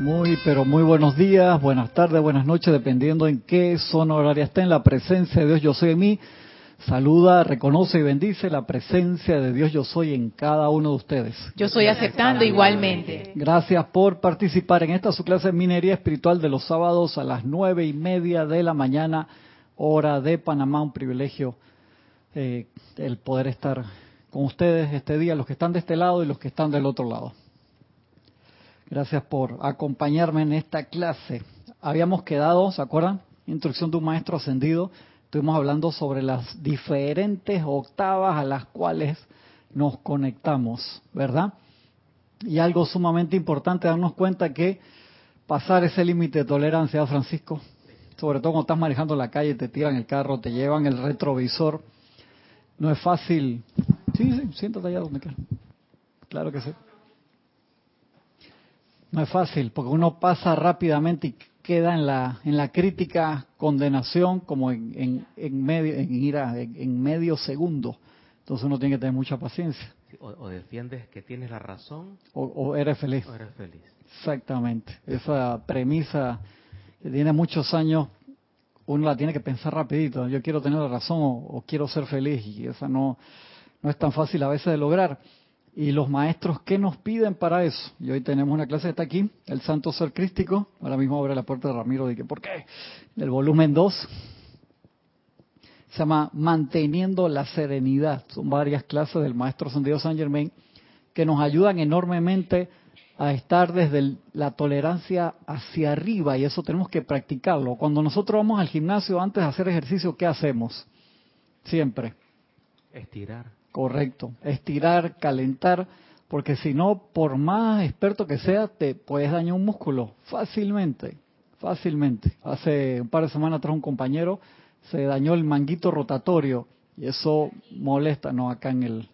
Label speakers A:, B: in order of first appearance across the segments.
A: Muy, pero muy buenos días, buenas tardes, buenas noches, dependiendo en qué zona horaria está en la presencia de Dios Yo Soy en mí. Saluda, reconoce y bendice la presencia de Dios Yo Soy en cada uno de ustedes.
B: Yo soy aceptando igualmente.
A: Gracias por participar en esta su clase de minería espiritual de los sábados a las nueve y media de la mañana, hora de Panamá. Un privilegio eh, el poder estar con ustedes este día, los que están de este lado y los que están del otro lado. Gracias por acompañarme en esta clase. Habíamos quedado, ¿se acuerdan? Instrucción de un maestro ascendido. Estuvimos hablando sobre las diferentes octavas a las cuales nos conectamos, ¿verdad? Y algo sumamente importante, darnos cuenta que pasar ese límite de tolerancia, Francisco, sobre todo cuando estás manejando la calle, te tiran el carro, te llevan el retrovisor, no es fácil. Sí, sí, siéntate allá donde quieras. Claro que sí. No es fácil, porque uno pasa rápidamente y queda en la en la crítica condenación como en, en, medio en ira en, medio segundo. Entonces uno tiene que tener mucha paciencia.
C: o, defiendes que tienes la razón
A: o, eres feliz.
C: O eres feliz.
A: Exactamente. Esa premisa que tiene muchos años uno la tiene que pensar rapidito. Yo quiero tener la razón o, o quiero ser feliz y esa no no es tan fácil a veces de lograr y los maestros qué nos piden para eso. Y hoy tenemos una clase que está aquí, el Santo Ser Crístico. Ahora mismo abre la puerta de Ramiro. Dije, ¿por qué? El volumen 2 se llama Manteniendo la Serenidad. Son varias clases del Maestro Santiago San Germain que nos ayudan enormemente a estar desde la tolerancia hacia arriba y eso tenemos que practicarlo. Cuando nosotros vamos al gimnasio antes de hacer ejercicio, ¿qué hacemos? Siempre.
C: Estirar.
A: Correcto, estirar, calentar, porque si no, por más experto que sea, te puedes dañar un músculo fácilmente, fácilmente. Hace un par de semanas atrás un compañero se dañó el manguito rotatorio y eso molesta, no acá en el,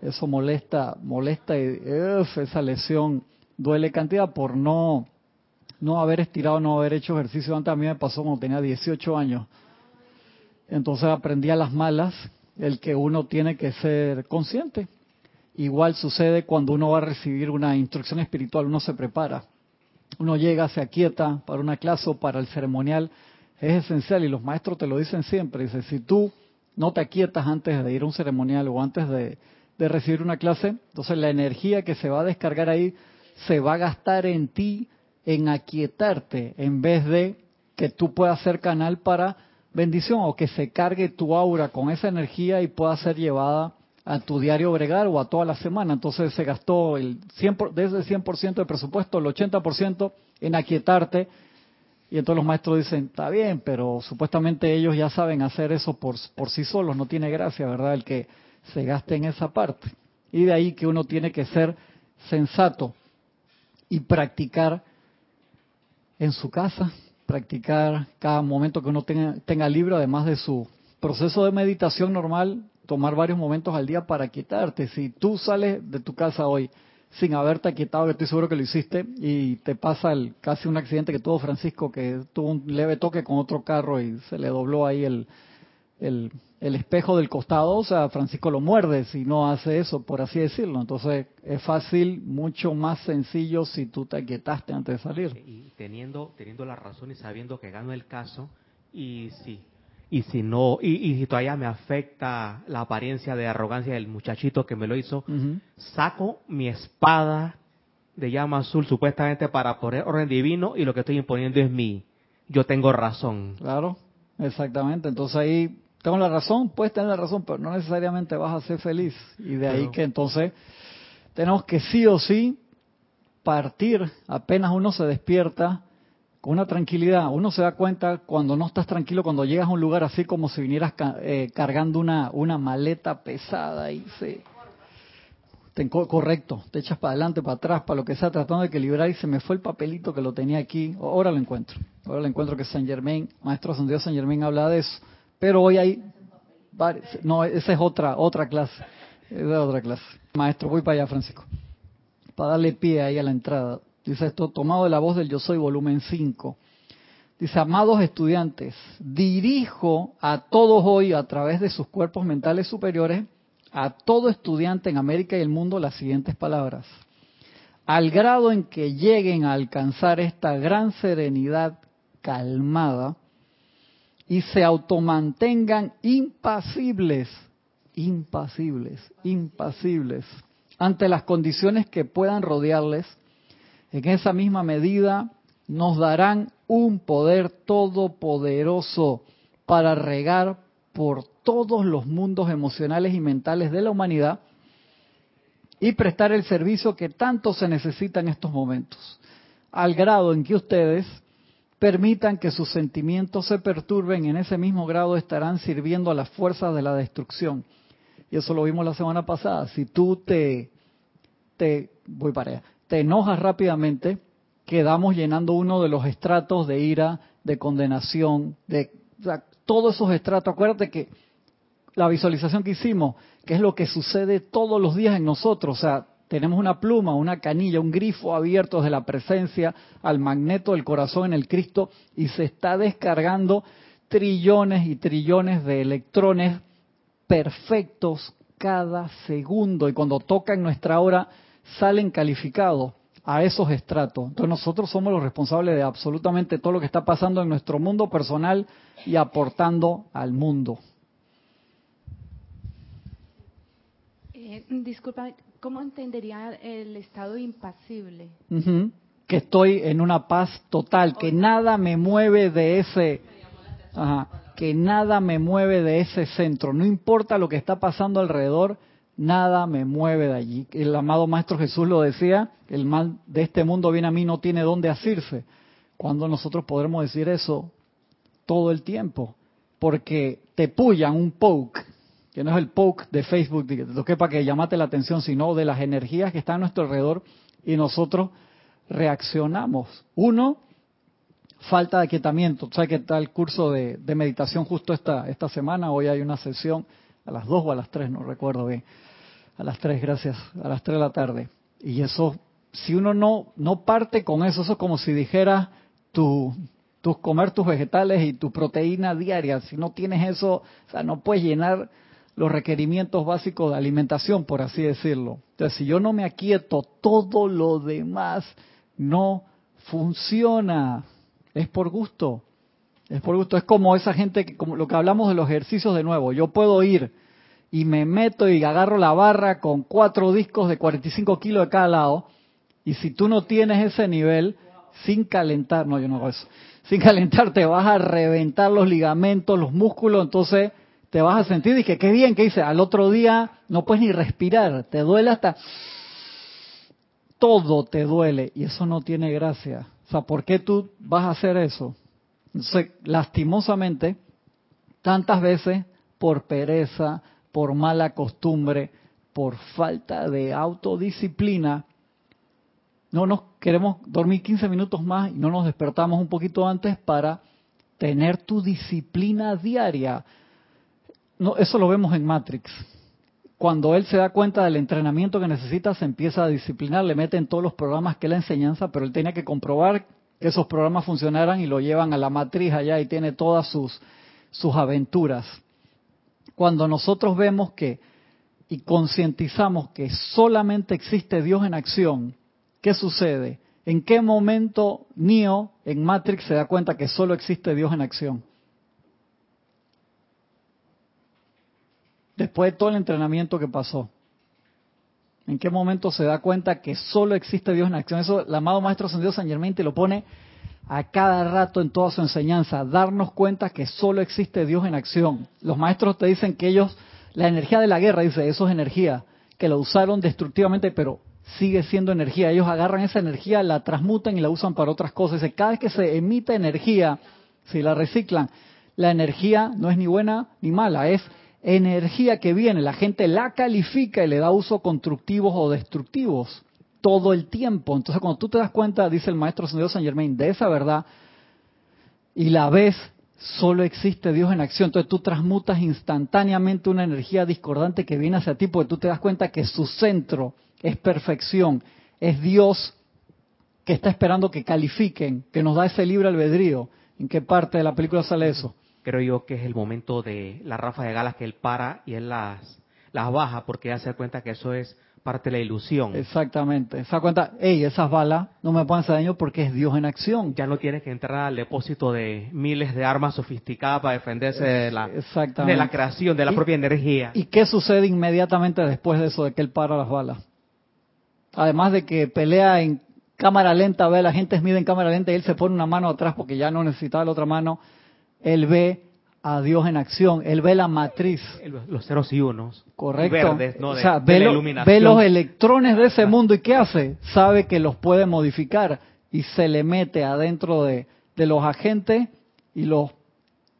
A: eso molesta, molesta y esa lesión duele cantidad por no, no haber estirado, no haber hecho ejercicio antes. A mí me pasó cuando tenía 18 años. Entonces aprendí a las malas el que uno tiene que ser consciente. Igual sucede cuando uno va a recibir una instrucción espiritual, uno se prepara. Uno llega, se aquieta para una clase o para el ceremonial. Es esencial y los maestros te lo dicen siempre. Dice, si tú no te aquietas antes de ir a un ceremonial o antes de, de recibir una clase, entonces la energía que se va a descargar ahí se va a gastar en ti, en aquietarte, en vez de que tú puedas ser canal para bendición o que se cargue tu aura con esa energía y pueda ser llevada a tu diario bregar o a toda la semana. Entonces se gastó el 100, desde el 100% del presupuesto, el 80% en aquietarte. Y entonces los maestros dicen, está bien, pero supuestamente ellos ya saben hacer eso por, por sí solos, no tiene gracia, ¿verdad? El que se gaste en esa parte. Y de ahí que uno tiene que ser sensato y practicar en su casa, practicar cada momento que uno tenga, tenga libre, además de su proceso de meditación normal, tomar varios momentos al día para quitarte. Si tú sales de tu casa hoy sin haberte quietado, que estoy seguro que lo hiciste, y te pasa el, casi un accidente que tuvo Francisco, que tuvo un leve toque con otro carro y se le dobló ahí el, el, el espejo del costado, o sea, Francisco lo muerde si no hace eso, por así decirlo. Entonces es fácil, mucho más sencillo si tú te aquietaste antes de salir.
C: Y teniendo, teniendo la razón y sabiendo que gano el caso, y si, y si no, y, si todavía me afecta la apariencia de arrogancia del muchachito que me lo hizo, saco mi espada de llama azul supuestamente para poner orden divino y lo que estoy imponiendo es mi, yo tengo razón.
A: Claro, exactamente. Entonces ahí tengo la razón, puedes tener la razón, pero no necesariamente vas a ser feliz. Y de ahí que entonces tenemos que sí o sí partir apenas uno se despierta con una tranquilidad. Uno se da cuenta cuando no estás tranquilo, cuando llegas a un lugar así como si vinieras eh, cargando una, una maleta pesada y se... Te, correcto, te echas para adelante, para atrás, para lo que sea, tratando de equilibrar y se me fue el papelito que lo tenía aquí. Ahora lo encuentro. Ahora lo encuentro que San Germain, Maestro Dios San Germain habla de eso pero hoy hay no, esa es otra otra clase, es otra clase. Maestro, voy para allá, Francisco. Para darle pie ahí a la entrada. Dice esto, tomado de la voz del Yo Soy, volumen 5. Dice, amados estudiantes, dirijo a todos hoy a través de sus cuerpos mentales superiores, a todo estudiante en América y el mundo, las siguientes palabras. al grado en que lleguen a alcanzar esta gran serenidad calmada y se automantengan impasibles, impasibles, impasibles ante las condiciones que puedan rodearles, en esa misma medida nos darán un poder todopoderoso para regar por todos los mundos emocionales y mentales de la humanidad y prestar el servicio que tanto se necesita en estos momentos, al grado en que ustedes permitan que sus sentimientos se perturben, en ese mismo grado estarán sirviendo a las fuerzas de la destrucción. Y eso lo vimos la semana pasada. Si tú te, te voy para allá, te enojas rápidamente, quedamos llenando uno de los estratos de ira, de condenación, de todos esos estratos. Acuérdate que la visualización que hicimos, que es lo que sucede todos los días en nosotros, o sea, tenemos una pluma, una canilla, un grifo abierto de la presencia al magneto del corazón en el Cristo y se está descargando trillones y trillones de electrones perfectos cada segundo y cuando tocan nuestra hora salen calificados a esos estratos. Entonces nosotros somos los responsables de absolutamente todo lo que está pasando en nuestro mundo personal y aportando al mundo.
B: Eh, disculpa, ¿cómo entendería el estado impasible?
A: Que estoy en una paz total, que nada me mueve de ese... que nada me mueve de ese centro. No importa lo que está pasando alrededor, nada me mueve de allí. El amado Maestro Jesús lo decía, el mal de este mundo viene a mí, no tiene dónde asirse. Cuando nosotros podremos decir eso todo el tiempo, porque te pullan un poke, que no es el poke de Facebook, que para que llamate la atención, sino de las energías que están a nuestro alrededor y nosotros reaccionamos. Uno, falta de aquietamiento. ¿Sabes que está el curso de, de meditación justo esta, esta semana? Hoy hay una sesión a las dos o a las tres, no recuerdo bien a las 3, gracias, a las 3 de la tarde. Y eso, si uno no, no parte con eso, eso es como si dijera tu, tus comer tus vegetales y tu proteína diaria. Si no tienes eso, o sea, no puedes llenar los requerimientos básicos de alimentación, por así decirlo. Entonces, si yo no me aquieto, todo lo demás no funciona. Es por gusto. Es por gusto. Es como esa gente, que, como lo que hablamos de los ejercicios de nuevo. Yo puedo ir y me meto y agarro la barra con cuatro discos de 45 kilos de cada lado, y si tú no tienes ese nivel, sin calentar, no, yo no hago eso, sin calentar te vas a reventar los ligamentos, los músculos, entonces te vas a sentir, dije, qué bien, que hice, al otro día no puedes ni respirar, te duele hasta, todo te duele, y eso no tiene gracia. O sea, ¿por qué tú vas a hacer eso? Entonces, lastimosamente, tantas veces por pereza, por mala costumbre, por falta de autodisciplina, no nos queremos dormir 15 minutos más y no nos despertamos un poquito antes para tener tu disciplina diaria. No, eso lo vemos en Matrix. Cuando él se da cuenta del entrenamiento que necesita, se empieza a disciplinar, le meten todos los programas que la enseñanza, pero él tenía que comprobar que esos programas funcionaran y lo llevan a la matriz allá y tiene todas sus, sus aventuras cuando nosotros vemos que y concientizamos que solamente existe Dios en acción, ¿qué sucede? ¿En qué momento Neo en Matrix se da cuenta que solo existe Dios en acción? Después de todo el entrenamiento que pasó. ¿En qué momento se da cuenta que solo existe Dios en acción? Eso el amado Maestro Ascendido San Germain te lo pone a cada rato en toda su enseñanza, darnos cuenta que solo existe Dios en acción. Los maestros te dicen que ellos, la energía de la guerra, dice, eso es energía, que la usaron destructivamente, pero sigue siendo energía. Ellos agarran esa energía, la transmutan y la usan para otras cosas. Dice, cada vez que se emite energía, si la reciclan, la energía no es ni buena ni mala, es energía que viene. La gente la califica y le da uso constructivos o destructivos todo el tiempo. Entonces, cuando tú te das cuenta, dice el maestro Señor San Germain, de esa verdad, y la ves, solo existe Dios en acción. Entonces tú transmutas instantáneamente una energía discordante que viene hacia ti, porque tú te das cuenta que su centro es perfección, es Dios que está esperando que califiquen, que nos da ese libre albedrío. ¿En qué parte de la película sale eso?
C: Creo yo que es el momento de la rafa de galas que él para y él las, las baja porque ya se da cuenta que eso es parte de la ilusión.
A: Exactamente. Se da cuenta, hey, esas balas no me pueden hacer daño porque es Dios en acción.
C: Ya no tienes que entrar al depósito de miles de armas sofisticadas para defenderse de la, de la creación, de la propia energía.
A: ¿Y qué sucede inmediatamente después de eso, de que él para las balas? Además de que pelea en cámara lenta, ve a la gente mide en cámara lenta y él se pone una mano atrás porque ya no necesitaba la otra mano. Él ve a Dios en acción, él ve la matriz.
C: Los ceros y unos.
A: Correcto. Verdes, ¿no? o sea, ve, los electrones de ese mundo y ¿qué hace? Sabe que los puede modificar y se le mete adentro de, de los agentes y los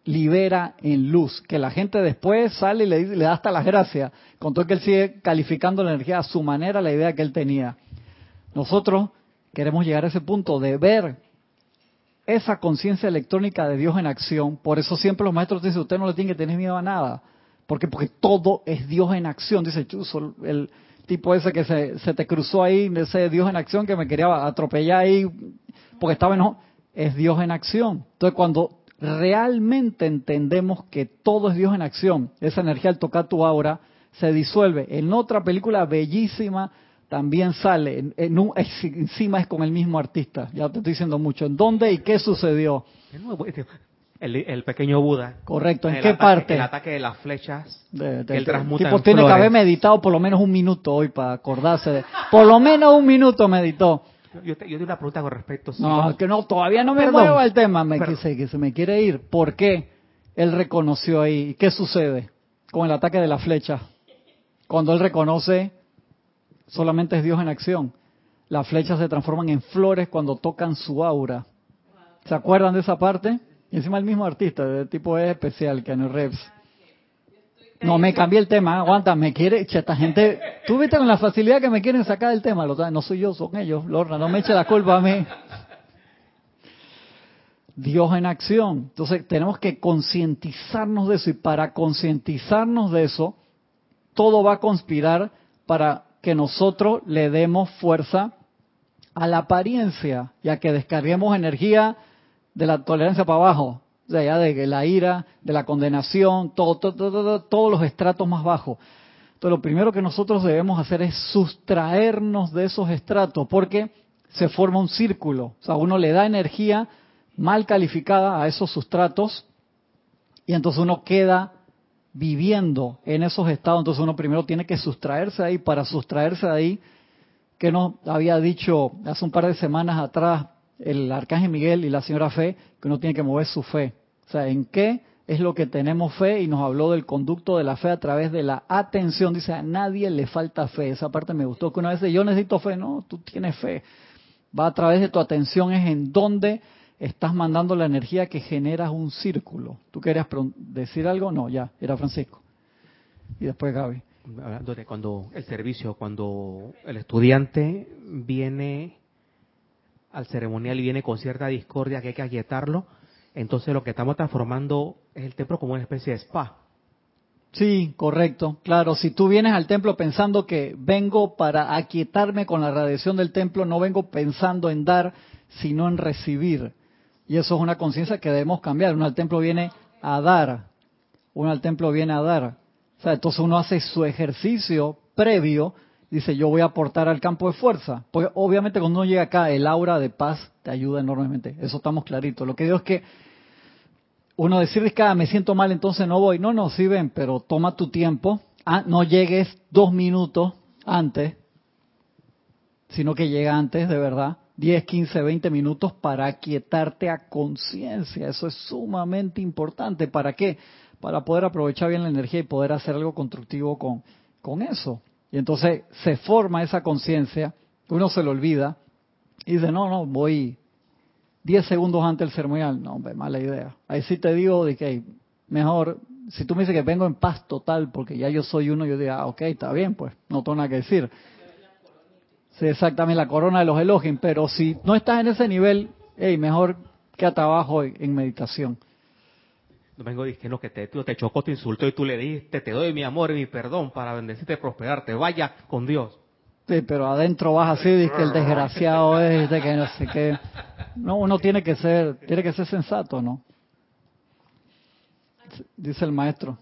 A: libera en luz, que la gente después sale y le, le da hasta las gracias, con todo que él sigue calificando la energía a su manera, la idea que él tenía. Nosotros queremos llegar a ese punto de ver esa conciencia electrónica de Dios en acción. Por eso siempre los maestros dicen, usted no le tiene que tener miedo a nada. porque Porque todo es Dios en acción. Dice Chuso, el tipo ese que se, se te cruzó ahí, ese Dios en acción que me quería atropellar ahí porque estaba en... Es Dios en acción. Entonces cuando realmente entendemos que todo es Dios en acción, esa energía al tocar tu aura se disuelve. En otra película bellísima también sale, en, un, encima es con el mismo artista, ya te estoy diciendo mucho. ¿En dónde y qué sucedió?
C: Este, el, pequeño Buda.
A: Correcto, ¿en, qué parte?
C: El ataque de las flechas.
A: el tipo tiene que haber meditado por lo menos un minuto hoy para acordarse de... Por lo menos un minuto meditó.
C: Yo, te, una pregunta con respecto.
A: no, que no, todavía no me muevo al tema, me que se me quiere ir. ¿Por qué él reconoció ahí? ¿Qué sucede con el ataque de la flecha? Cuando él reconoce solamente es Dios en acción. Las flechas se transforman en flores cuando tocan su aura. ¿Se acuerdan de esa parte? Y encima el mismo artista, de tipo es especial, que Reeves. No, me cambié el tema, aguanta, me quiere, esta gente, tú viste con la facilidad que me quieren sacar del tema, no soy yo, son ellos, Lorna, no me eche la culpa a mí. Dios en acción. Entonces tenemos que concientizarnos de eso y para concientizarnos de eso, todo va a conspirar para que nosotros le demos fuerza a la apariencia, ya que descarguemos energía de la tolerancia para abajo, ya de la ira, de la condenación, todo, todo, todos los estratos más bajos. Entonces, lo primero que nosotros debemos hacer es sustraernos de esos estratos, porque se forma un círculo. O sea, uno le da energía mal calificada a esos sustratos y entonces uno queda viviendo en esos estados, entonces uno primero tiene que sustraerse ahí. Para sustraerse de ahí, que nos había dicho hace un par de semanas atrás el arcángel Miguel y la señora Fe, que uno tiene que mover su fe. O sea, ¿en qué es lo que tenemos fe? Y nos habló del conducto de la fe a través de la atención. Dice, a nadie le falta fe. Esa parte me gustó, que una vez yo necesito fe. No, tú tienes fe. Va a través de tu atención, es en donde estás mandando la energía que generas un círculo. ¿Tú querías decir algo? No, ya, era Francisco. Y después Gaby.
C: Hablando de cuando el servicio, cuando el estudiante viene al ceremonial y viene con cierta discordia que hay que aquietarlo, entonces lo que estamos transformando es el templo como una especie de spa.
A: Sí, correcto. Claro, si tú vienes al templo pensando que vengo para aquietarme con la radiación del templo, no vengo pensando en dar, sino en recibir. Y eso es una conciencia que debemos cambiar. Uno al templo viene a dar. Uno al templo viene a dar. O sea, entonces uno hace su ejercicio previo, dice yo voy a aportar al campo de fuerza. Porque obviamente cuando uno llega acá, el aura de paz te ayuda enormemente. Eso estamos claritos. Lo que digo es que uno decir ah, me siento mal, entonces no voy. No, no, sí ven, pero toma tu tiempo. Ah, no llegues dos minutos antes, sino que llega antes, de verdad. 10, 15, 20 minutos para aquietarte a conciencia. Eso es sumamente importante. ¿Para qué? Para poder aprovechar bien la energía y poder hacer algo constructivo con, con eso. Y entonces se forma esa conciencia, uno se lo olvida y dice, no, no, voy 10 segundos antes del ceremonial. No, hombre, mala idea. Ahí sí te digo de que mejor, si tú me dices que vengo en paz total porque ya yo soy uno, yo digo, ah, ok, está bien, pues no tengo nada que decir Sí, exactamente, la corona de los elogios, pero si no estás en ese nivel, hey, mejor quédate abajo en, meditación.
C: No vengo diciendo que te, te chocó, te insultó y tú le diste, te doy mi amor y mi perdón para bendecirte y prosperarte. Vaya con Dios.
A: Sí, pero adentro vas así, dice que el desgraciado es, de que no sé qué. No, uno tiene que ser, tiene que ser sensato, ¿no? Dice el maestro.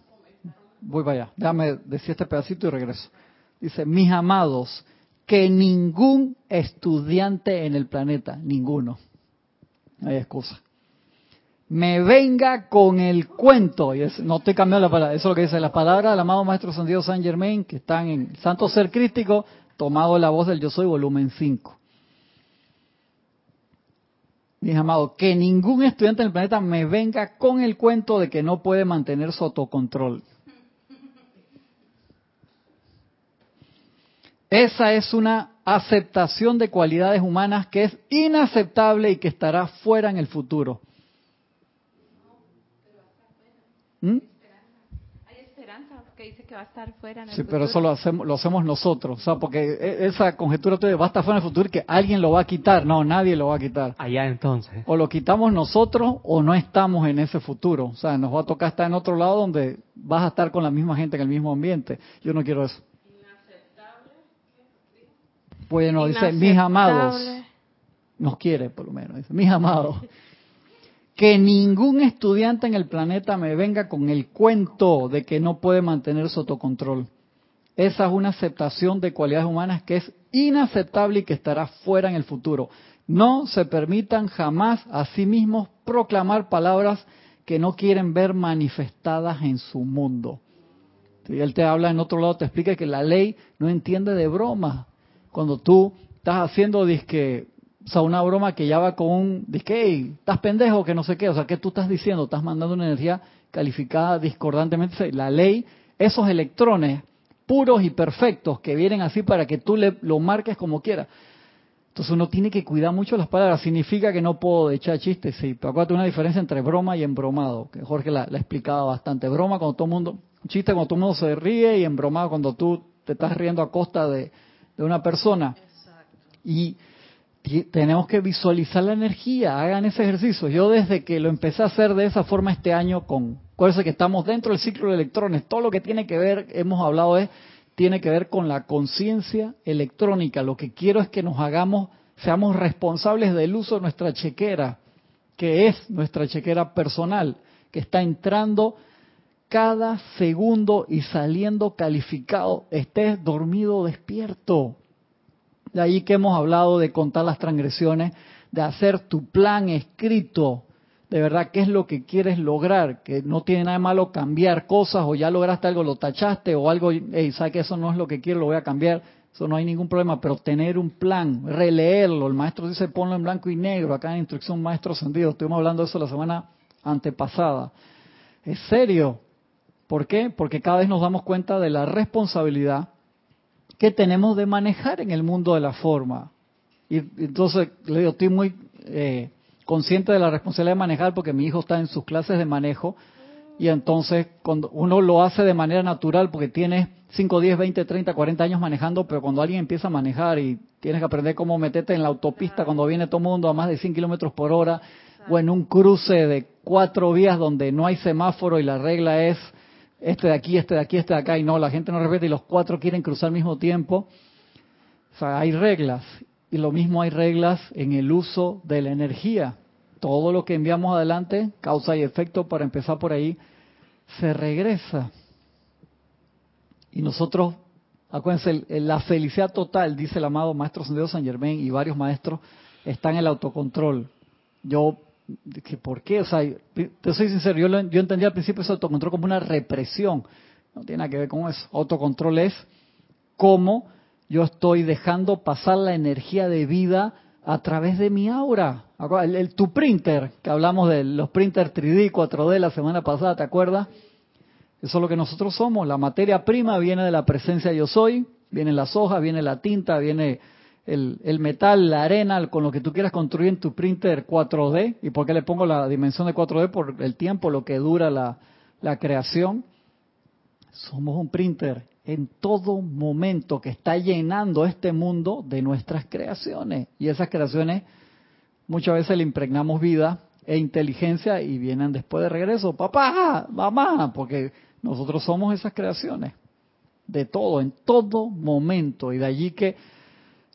A: Voy para allá. Déjame decir este pedacito y regreso. Dice, mis amados, que ningún estudiante en el planeta, ninguno, no hay excusa, me venga con el cuento, y no estoy cambiando la palabra, eso es lo que dice la palabra del amado Maestro San Diego San Germain, que están en Santo Ser Crístico, tomado la voz del Yo Soy, volumen 5. Mis amados, que ningún estudiante en el planeta me venga con el cuento de que no puede mantener su autocontrol. Esa es una aceptación de cualidades humanas que es inaceptable y que estará fuera en el futuro.
B: ¿Mm? Hay esperanza que dice que va a estar fuera en el
A: sí, pero eso lo hacemos, lo hacemos nosotros. O sea, porque e, esa conjetura de va a estar fuera en el futuro y que alguien lo va a quitar. No, nadie lo va a quitar.
C: Allá entonces.
A: O lo quitamos nosotros o no estamos en ese futuro. O sea, nos va a tocar estar en otro lado donde vas a estar con la misma gente en el mismo ambiente. Yo no quiero eso. Bueno, dice, mis amados, nos quiere por lo menos, dice, mis amados, que ningún estudiante en el planeta me venga con el cuento de que no puede mantener su autocontrol. Esa es una aceptación de cualidades humanas que es inaceptable y que estará fuera en el futuro. No se permitan jamás a sí mismos proclamar palabras que no quieren ver manifestadas en su mundo. Y él te habla en otro lado, te explica que la ley no entiende de broma cuando tú estás haciendo disque, o sea, una broma que ya va con un disque, hey, estás pendejo, que no sé qué, o sea, ¿qué tú estás diciendo? Estás mandando una energía calificada discordantemente. La ley, esos electrones puros y perfectos que vienen así para que tú le, lo marques como quieras. Entonces uno tiene que cuidar mucho las palabras. Significa que no puedo echar chistes, sí. Pero acuérdate una diferencia entre broma y embromado, que Jorge la, la explicaba bastante. Broma cuando todo el mundo, chiste cuando todo el mundo se ríe y embromado cuando tú te estás riendo a costa de, de una persona. Y tenemos que visualizar la energía, hagan ese ejercicio. Yo desde que lo empecé a hacer de esa forma este año, con, acuérdense que estamos dentro del ciclo de electrones, todo lo que tiene que ver, hemos hablado es, tiene que ver con la conciencia electrónica. Lo que quiero es que nos hagamos, seamos responsables del uso de nuestra chequera, que es nuestra chequera personal, que está entrando cada segundo y saliendo calificado, estés dormido o despierto. De ahí que hemos hablado de contar las transgresiones, de hacer tu plan escrito, de verdad qué es lo que quieres lograr, que no tiene nada de malo cambiar cosas o ya lograste algo, lo tachaste o algo, hey, sabes que eso no es lo que quiero, lo voy a cambiar, eso no hay ningún problema, pero tener un plan, releerlo, el maestro dice ponlo en blanco y negro, acá en instrucción maestro sentido, estuvimos hablando de eso la semana antepasada. Es serio, ¿Por qué? Porque cada vez nos damos cuenta de la responsabilidad que tenemos de manejar en el mundo de la forma. Y entonces, le digo, estoy muy eh, consciente de la responsabilidad de manejar porque mi hijo está en sus clases de manejo y entonces cuando uno lo hace de manera natural porque tiene 5, 10, 20, 30, 40 años manejando, pero cuando alguien empieza a manejar y tienes que aprender cómo meterte en la autopista cuando viene todo el mundo a más de 100 kilómetros por hora o en un cruce de cuatro vías donde no hay semáforo y la regla es este de aquí, este de aquí, este de acá, y no, la gente no respeta y los cuatro quieren cruzar al mismo tiempo. O sea, hay reglas. Y lo mismo hay reglas en el uso de la energía. Todo lo que enviamos adelante, causa y efecto, para empezar por ahí, se regresa. Y nosotros, acuérdense, la felicidad total, dice el amado Maestro Sendido San Germain y varios maestros, está en el autocontrol. Yo que ¿por qué? O sea, te soy sincero, yo, yo entendía al principio ese autocontrol como una represión. No tiene nada que ver con eso. Autocontrol es cómo yo estoy dejando pasar la energía de vida a través de mi aura. El, tu printer, que hablamos de los printers 3D, 4D la semana pasada, ¿te acuerdas? Eso es lo que nosotros somos. La materia prima viene de la presencia yo soy, viene las hojas, viene la tinta, viene el, metal, la arena, con lo que tú quieras construir en tu printer 4D. ¿Y por qué le pongo la dimensión de 4D? Por el tiempo, lo que dura la, la creación. Somos un printer en todo momento que está llenando este mundo de nuestras creaciones. Y esas creaciones muchas veces le impregnamos vida e inteligencia y vienen después de regreso. Papá, mamá, porque nosotros somos esas creaciones. De todo, en todo momento. Y de allí que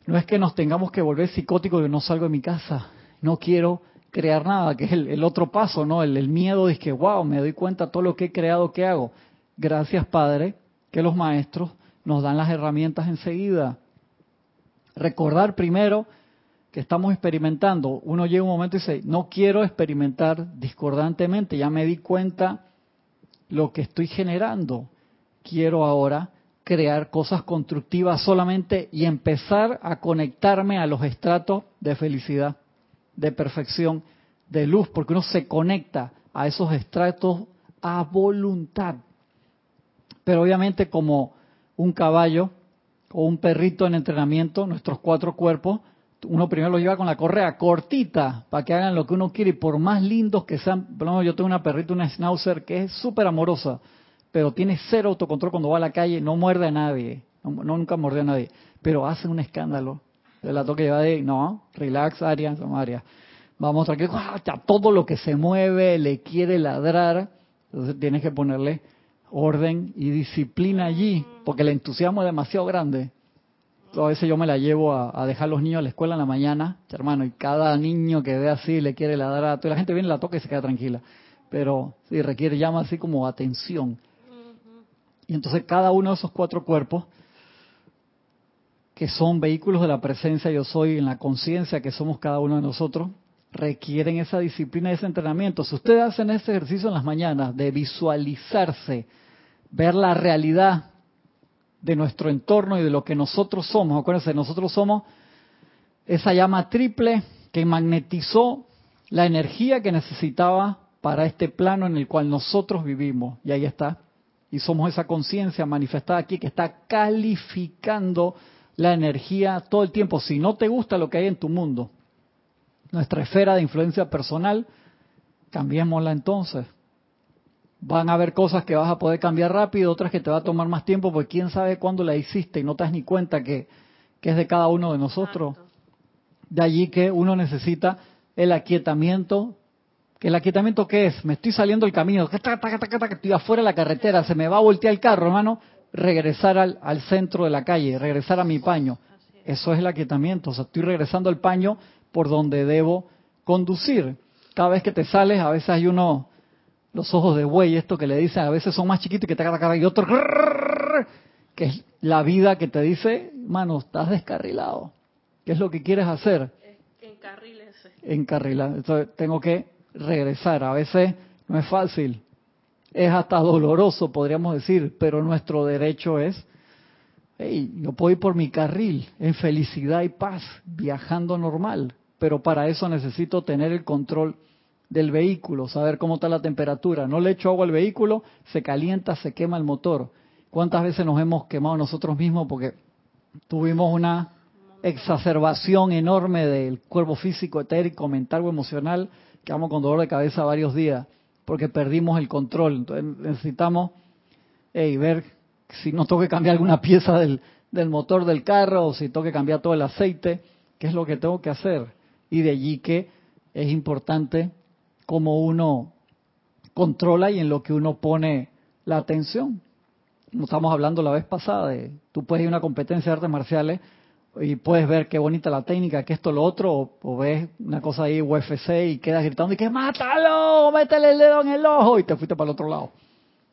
A: no es que nos tengamos que volver psicóticos y no salgo de mi casa, no quiero crear nada, que es el, otro paso, ¿no? El, miedo es que, wow, me doy cuenta de todo lo que he creado, ¿qué hago? Gracias, Padre, que los maestros nos dan las herramientas enseguida. Recordar primero que estamos experimentando. Uno llega un momento y dice, no quiero experimentar discordantemente, ya me di cuenta lo que estoy generando. Quiero ahora crear cosas constructivas solamente y empezar a conectarme a los estratos de felicidad, de perfección, de luz, porque uno se conecta a esos estratos a voluntad. Pero obviamente como un caballo o un perrito en entrenamiento, nuestros cuatro cuerpos, uno primero lo lleva con la correa cortita para que hagan lo que uno quiere y por más lindos que sean, yo tengo una perrita, una schnauzer que es súper amorosa, pero tiene cero autocontrol cuando va a la calle, no muerde a nadie, no, nunca mordió a nadie, pero hace un escándalo. La toque lleva de, no, relax, Arias. Vamos tranquilos, todo lo que se mueve le quiere ladrar, entonces tienes que ponerle orden y disciplina allí, porque el entusiasmo es demasiado grande. a veces yo me la llevo a, dejar a los niños a la escuela en la mañana, hermano, y cada niño que ve así le quiere ladrar a todo, la gente viene, la toca y se queda tranquila. Pero sí requiere llama así como atención. Y entonces cada uno de esos cuatro cuerpos, que son vehículos de la presencia yo soy en la conciencia que somos cada uno de nosotros, requieren esa disciplina y ese entrenamiento. Si ustedes hacen ese ejercicio en las mañanas de visualizarse, ver la realidad de nuestro entorno y de lo que nosotros somos, acuérdense, nosotros somos esa llama triple que magnetizó la energía que necesitaba para este plano en el cual nosotros vivimos. Y ahí está. Y somos esa conciencia manifestada aquí que está calificando la energía todo el tiempo. Si no te gusta lo que hay en tu mundo, nuestra esfera de influencia personal, cambiémosla entonces. Van a haber cosas que vas a poder cambiar rápido, otras que te va a tomar más tiempo, porque quién sabe cuándo la hiciste y no te das ni cuenta que, es de cada uno de nosotros. De allí que uno necesita el aquietamiento. ¿Que ¿El aquietamiento qué es? Me estoy saliendo del camino, estoy afuera de la carretera, se me va a voltear el carro, hermano. Regresar al, al centro de la calle, regresar a mi paño. Eso es el aquietamiento. O sea, estoy regresando al paño por donde debo conducir. Cada vez que te sales, a veces hay uno, los ojos de buey, esto que le dicen, a veces son más chiquitos que te cara y otro, que es la vida que te dice, mano, estás descarrilado. ¿Qué es lo que quieres hacer?
B: Encarrilese.
A: Encarrilar. Entonces tengo que regresar. A veces no es fácil. Es hasta doloroso, podríamos decir, pero nuestro derecho es hey, yo puedo ir por mi carril en felicidad y paz, viajando normal pero para eso necesito tener el control del vehículo, saber cómo está la temperatura. No le echo agua al vehículo, se calienta, se quema el motor. ¿Cuántas veces nos hemos quemado nosotros mismos porque tuvimos una exacerbación enorme del cuerpo físico, etérico, mental o emocional, quedamos con dolor de cabeza varios días porque perdimos el control. Entonces necesitamos ver si no tengo que cambiar alguna pieza del, del motor del carro o si tengo que cambiar todo el aceite, qué es lo que tengo que hacer y de allí que es importante cómo uno controla y en lo que uno pone la atención. Como estamos hablando la vez pasada, de, tú puedes ir a una competencia de artes marciales y puedes ver qué bonita la técnica, que esto, lo otro, o, ves una cosa ahí UFC y quedas gritando y que mátalo, métele el dedo en el ojo y te fuiste para el otro lado.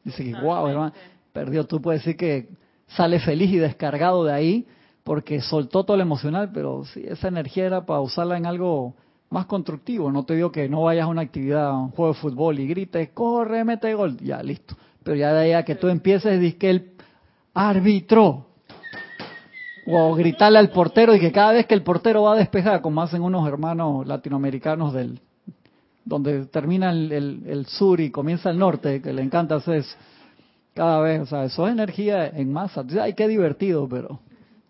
A: Dice que wow, hermano, perdió. Tú puedes decir que sale feliz y descargado de ahí porque soltó todo lo emocional, pero sí, esa energía era para usarla en algo más constructivo. No te digo que no vayas a una actividad, un juego de fútbol y grites, corre, mete gol, ya, listo. Pero ya de ahí a que tú empieces, dices que el árbitro, o gritarle al portero y que cada vez que el portero va a despejar, como hacen unos hermanos latinoamericanos del donde termina el, el sur y comienza el norte, que le encanta hacer eso, cada vez, o sea, eso es energía en masa. Ay, qué divertido, pero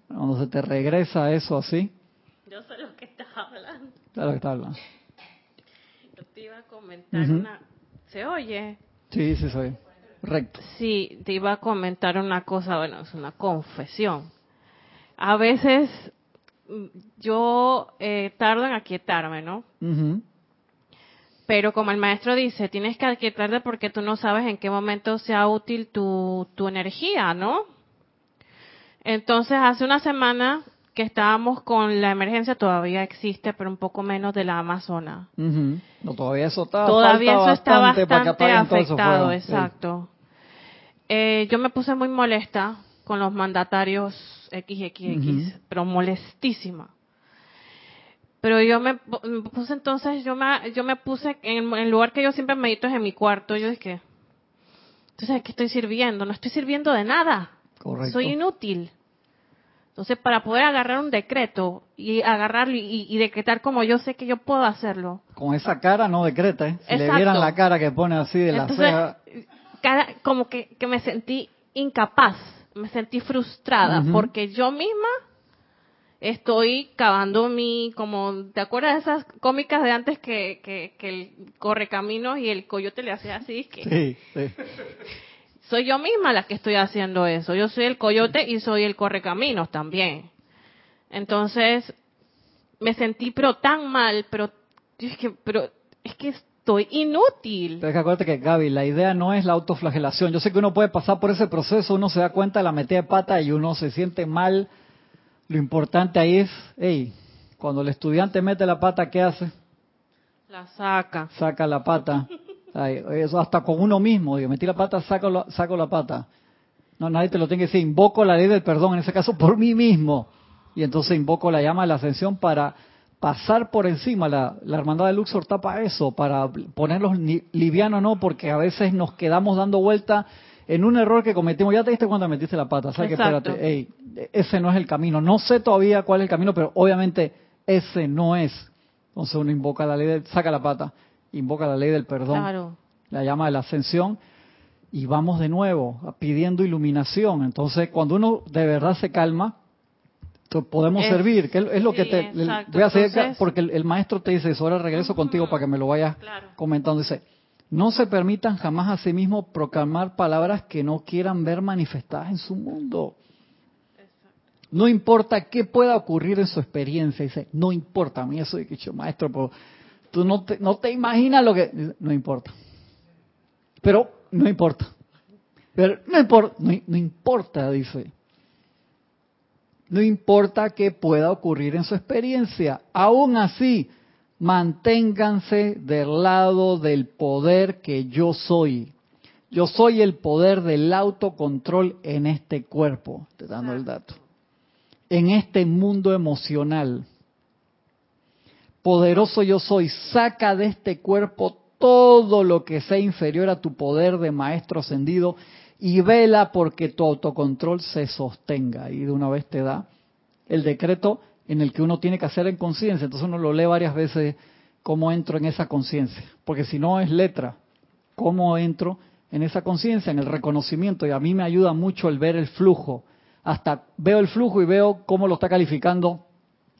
A: cuando se te regresa eso así.
B: Yo sé lo que estás hablando.
A: Claro que estás hablando.
B: Yo te iba a comentar una... ¿Se oye?
A: Sí, sí, soy. Recto.
B: Sí, te iba a comentar una cosa, bueno, es una confesión. A veces yo eh, tardo en aquietarme, ¿no? Pero como el maestro dice, tienes que aquietarte porque tú no sabes en qué momento sea útil tu, tu energía, ¿no? Entonces, hace una semana que estábamos con la emergencia, todavía existe, pero un poco menos de la Amazona.
A: No, todavía eso está,
B: todavía eso está bastante, afectado, exacto. Eh, yo me puse muy molesta con los mandatarios XXX, pero molestísima. Pero yo me, puse entonces, yo me, yo me puse en el lugar que yo siempre medito es en mi cuarto. Yo dije, entonces, ¿qué estoy sirviendo? No estoy sirviendo de nada. Soy inútil. Entonces, para poder agarrar un decreto y agarrarlo y, decretar como yo sé que yo puedo hacerlo.
A: Con esa cara no decreta, ¿eh? Si le vieran la cara que pone así de la ceja.
B: como que, que me sentí incapaz me sentí frustrada porque yo misma estoy cavando mi, como, ¿te acuerdas de esas cómicas de antes que, que, que el correcaminos y el coyote le hacía así? Que sí, sí. Soy yo misma la que estoy haciendo eso. Yo soy el coyote y soy el correcaminos también. Entonces, me sentí pero tan mal, pero, es que, pero es que estoy inútil.
A: Pero que acuérdate que, Gaby, la idea no es la autoflagelación. Yo sé que uno puede pasar por ese proceso, uno se da cuenta de la metida de pata y uno se siente mal. Lo importante ahí es, hey, cuando el estudiante mete la pata, ¿qué hace?
B: La saca.
A: Saca la pata. eso hasta con uno mismo. Digo, metí la pata, saco la, saco la pata. No, nadie te lo tiene que decir. Invoco la ley del perdón, en ese caso por mí mismo. Y entonces invoco la llama de la ascensión para pasar por encima. La, hermandad de Luxor tapa eso, para ponerlos livianos, no, porque a veces nos quedamos dando vuelta en un error que cometimos. Ya te diste cuando metiste la pata, ¿sabes? Que espérate, ese no es el camino. No sé todavía cuál es el camino, pero obviamente ese no es. Entonces uno invoca la ley, del, saca la pata, invoca la ley del perdón, la llama de la ascensión y vamos de nuevo pidiendo iluminación. Entonces cuando uno de verdad se calma, podemos servir, que es lo que te voy a hacer porque el, maestro te dice ahora regreso contigo para que me lo vayas comentando, dice, no se permitan jamás a sí mismos proclamar palabras que no quieran ver manifestadas en su mundo. No importa qué pueda ocurrir en su experiencia, dice, no importa, a mí eso que yo, maestro, pero tú no te, no te imaginas lo que, no importa. Pero no importa. Pero no importa, no importa, dice no importa qué pueda ocurrir en su experiencia. Aún así, manténganse del lado del poder que yo soy. Yo soy el poder del autocontrol en este cuerpo, te dando el dato. En este mundo emocional. Poderoso yo soy, saca de este cuerpo todo lo que sea inferior a tu poder de maestro ascendido y vela porque tu autocontrol se sostenga. Y de una vez te da el decreto en el que uno tiene que hacer en conciencia. Entonces uno lo lee varias veces cómo entro en esa conciencia. Porque si no es letra, cómo entro en esa conciencia, en el reconocimiento. Y a mí me ayuda mucho el ver el flujo. Hasta veo el flujo y veo cómo lo está calificando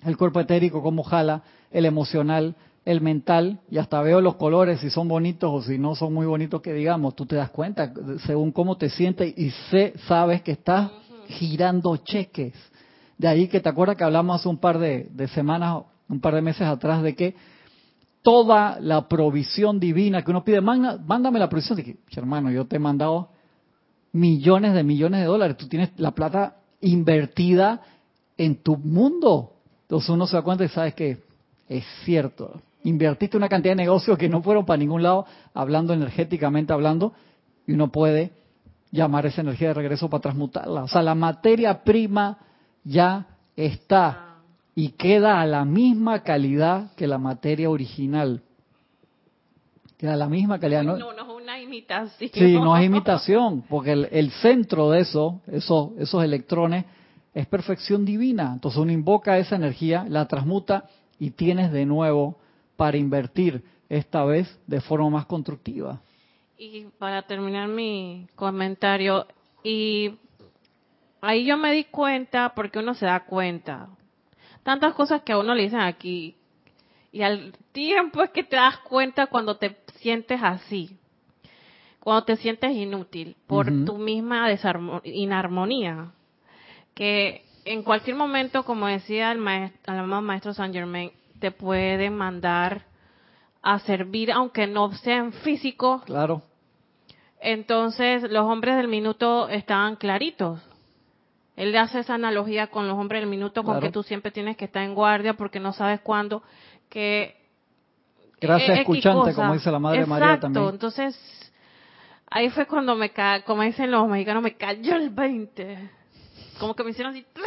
A: el cuerpo etérico, cómo jala, el emocional, el mental y hasta veo los colores si son bonitos o si no son muy bonitos que digamos, tú te das cuenta según cómo te sientes y sé, sabes que estás girando cheques. De ahí que te acuerdas que hablamos hace un par de, semanas, un par de meses atrás de que toda la provisión divina que uno pide, mándame la provisión, de que, hermano, yo te he mandado millones de millones de dólares, tú tienes la plata invertida en tu mundo. Entonces uno se da cuenta y sabes que es cierto invertiste una cantidad de negocios que no fueron para ningún lado, hablando energéticamente hablando, y uno puede llamar esa energía de regreso para transmutarla. O sea, la materia prima ya está y queda a la misma calidad que la materia original. Queda a la misma calidad.
B: No, no, es una imitación.
A: Sí, no es imitación, porque el, centro de eso, esos, esos electrones, es perfección divina. Entonces uno invoca esa energía, la transmuta y tienes de nuevo para invertir, esta vez de forma más constructiva.
B: Y para terminar mi comentario, y ahí yo me di cuenta, porque uno se da cuenta, tantas cosas que a uno le dicen aquí, y al tiempo es que te das cuenta cuando te sientes así, cuando te sientes inútil por tu misma inarmonía, que en cualquier momento, como decía el maestro, el maestro Saint Germain, te pueden mandar a servir, aunque no sean físicos.
A: Claro.
B: Entonces, los hombres del minuto estaban claritos. Él le hace esa analogía con los hombres del minuto, con que tú siempre tienes que estar en guardia porque no sabes cuándo. Que
A: Gracias, escuchante, como dice la Madre María también.
B: Entonces, ahí fue cuando me, como dicen los mexicanos, me cayó el 20. como que me hicieron así, trácate,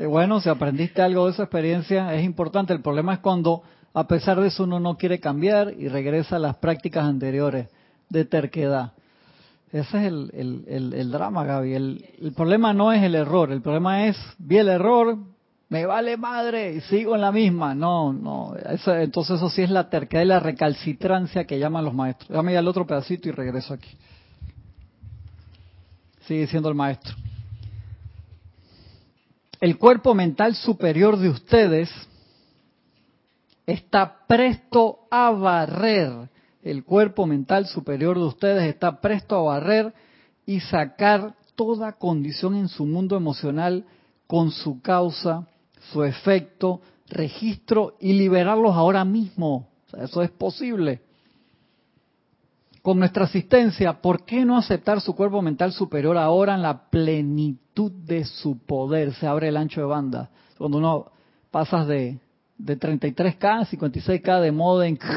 B: trácate.
A: bueno, si aprendiste algo de esa experiencia, es importante. El problema es cuando, a pesar de eso, uno no quiere cambiar y regresa a las prácticas anteriores de terquedad. Ese es el, el, el, drama, Gaby. El, el, problema no es el error, el problema es, vi el error, me vale madre y sigo en la misma. No, no. Eso, entonces eso sí es la terquedad y la recalcitrancia que llaman los maestros. Déjame ir al otro pedacito y regreso aquí. Sigue siendo el maestro. El cuerpo mental superior de ustedes está presto a barrer. El cuerpo mental superior de ustedes está presto a barrer y sacar toda condición en su mundo emocional con su causa su efecto, registro y liberarlos ahora mismo. eso es posible. Con nuestra asistencia, ¿por qué no aceptar su cuerpo mental superior ahora en la plenitud de su poder? Se abre el ancho de banda. Cuando uno pasas de, de 33K a 56K de modo en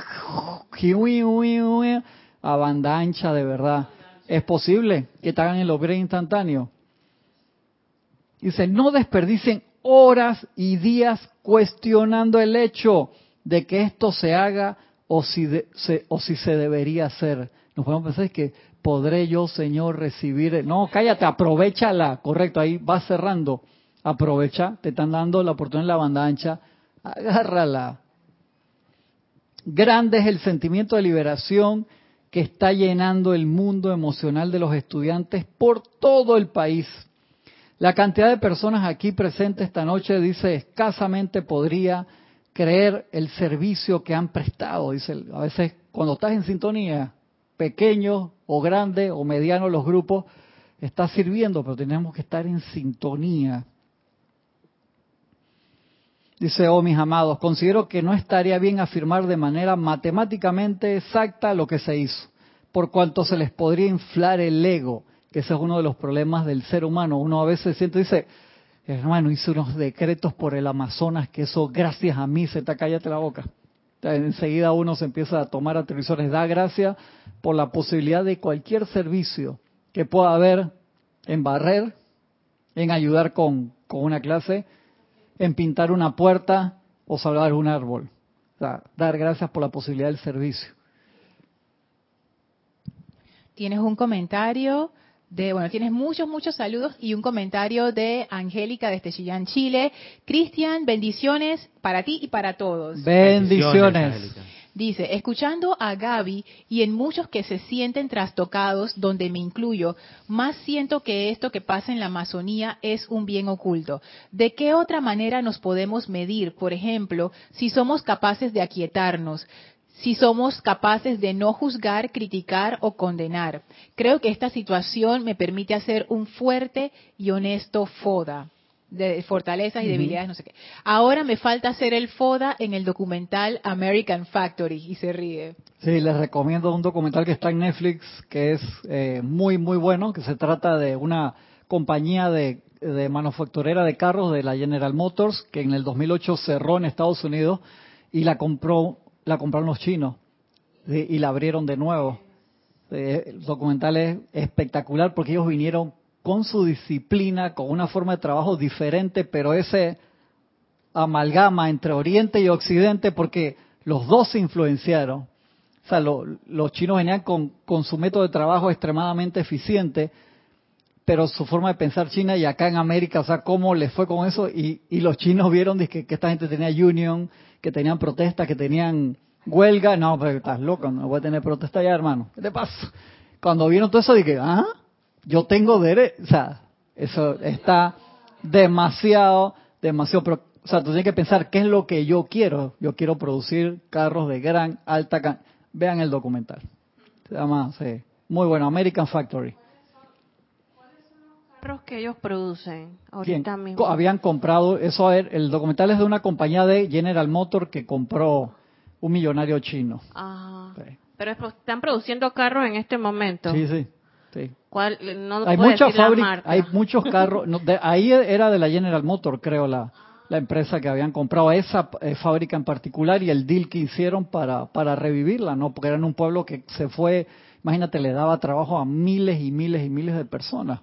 A: a banda ancha de verdad. Es posible que te hagan el upgrade instantáneo. Dice, no desperdicien horas y días cuestionando el hecho de que esto se haga o si, se, o si se debería hacer. Nos podemos pensar que podré yo, Señor, recibir. No, cállate, aprovechala. Correcto, ahí va cerrando. Aprovecha, te están dando la oportunidad en la banda ancha. Agárrala. Grande es el sentimiento de liberación que está llenando el mundo emocional de los estudiantes por todo el país. La cantidad de personas aquí presentes esta noche dice escasamente podría creer el servicio que han prestado. Dice, a veces cuando estás en sintonía, pequeño o grande o mediano los grupos, estás sirviendo, pero tenemos que estar en sintonía. Dice, oh mis amados, considero que no estaría bien afirmar de manera matemáticamente exacta lo que se hizo, por cuanto se les podría inflar el ego que ese es uno de los problemas del ser humano. Uno a veces siente, dice, hermano, hice unos decretos por el Amazonas que eso, gracias a mí, se te cállate la boca. Enseguida uno se empieza a tomar atribuciones. Da gracias por la posibilidad de cualquier servicio que pueda haber en barrer, en ayudar con, con una clase, en pintar una puerta o salvar un árbol. O sea, dar gracias por la posibilidad del servicio.
D: Tienes un comentario bueno, tienes muchos, muchos saludos y un comentario de Angélica desde Chillán, Chile. Cristian, bendiciones para ti y para todos.
A: Bendiciones.
D: Dice, escuchando a Gaby y en muchos que se sienten trastocados, donde me incluyo, más siento que esto que pasa en la Amazonía es un bien oculto. ¿De qué otra manera nos podemos medir, por ejemplo, si somos capaces de aquietarnos? Si somos capaces de no juzgar, criticar o condenar. Creo que esta situación me permite hacer un fuerte y honesto FODA de fortalezas y debilidades, no sé qué. Ahora me falta hacer el FODA en el documental American Factory y se ríe.
A: Sí, les recomiendo un documental que está en Netflix que es eh, muy, muy bueno, que se trata de una compañía de, de manufacturera de carros de la General Motors que en el 2008 cerró en Estados Unidos y la compró la compraron los chinos y la abrieron de nuevo. el documental es espectacular porque ellos vinieron con su disciplina, con una forma de trabajo diferente, pero ese amalgama entre Oriente y Occidente, porque los dos se influenciaron. O sea, los chinos venían con, su método de trabajo extremadamente eficiente, pero su forma de pensar China y acá en América, o sea, cómo les fue con eso, y, y los chinos vieron que, que esta gente tenía union, que tenían protestas, que tenían huelga. No, pero estás loco, no voy a tener protesta ya, hermano. ¿Qué te pasa? Cuando vieron todo eso, dije, ah, yo tengo derecho. O sea, eso está demasiado, demasiado. O sea, tú tienes que pensar qué es lo que yo quiero. Yo quiero producir carros de gran, alta. Vean el documental. Se llama, sí, muy bueno, American Factory
B: que ellos producen ahorita mismo?
A: Habían comprado, eso el documental es de una compañía de General Motor que compró un millonario chino.
B: Pero están produciendo carros en este momento.
A: Sí, sí. sí.
B: ¿Cuál? No
A: hay muchas fábricas, hay muchos carros. ahí era de la General Motor, creo, la, la empresa que habían comprado esa eh, fábrica en particular y el deal que hicieron para, para revivirla, ¿no? Porque era en un pueblo que se fue, imagínate, le daba trabajo a miles y miles y miles de personas.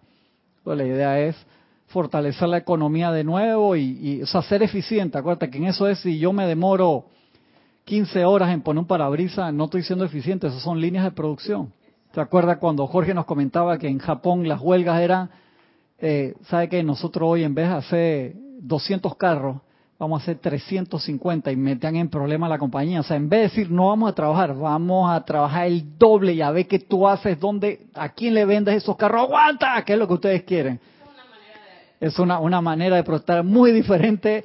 A: Pues la idea es fortalecer la economía de nuevo y, y o sea, ser eficiente. Acuérdate que en eso es, si yo me demoro 15 horas en poner un parabrisa, no estoy siendo eficiente, esas son líneas de producción. ¿Se acuerda cuando Jorge nos comentaba que en Japón las huelgas eran, eh, sabe que nosotros hoy en vez de hacer 200 carros, vamos a hacer 350 y metían en problema a la compañía. O sea, en vez de decir no vamos a trabajar, vamos a trabajar el doble y a ver qué tú haces, dónde, a quién le vendes esos carros, aguanta, ¿qué es lo que ustedes quieren? Es una, una manera de protestar muy diferente,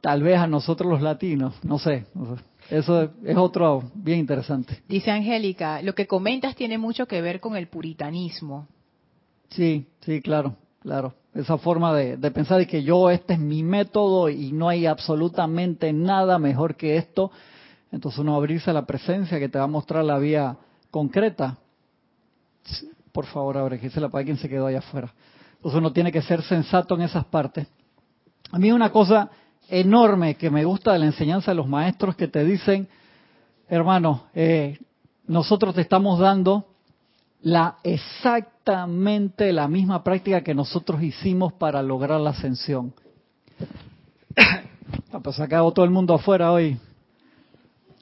A: tal vez a nosotros los latinos, no sé. Eso es otro bien interesante.
D: Dice Angélica, lo que comentas tiene mucho que ver con el puritanismo.
A: Sí, sí, claro, claro. Esa forma de, pensar de que yo, este es mi método y no hay absolutamente nada mejor que esto. Entonces uno abrirse a la presencia que te va a mostrar la vía concreta. Por favor, abre, la para quien se quedó allá afuera. Entonces uno tiene que ser sensato en esas partes. A mí una cosa enorme que me gusta de la enseñanza de los maestros que te dicen, hermano, eh, nosotros te estamos dando la exactamente la misma práctica que nosotros hicimos para lograr la ascensión. Pues acá todo el mundo afuera hoy.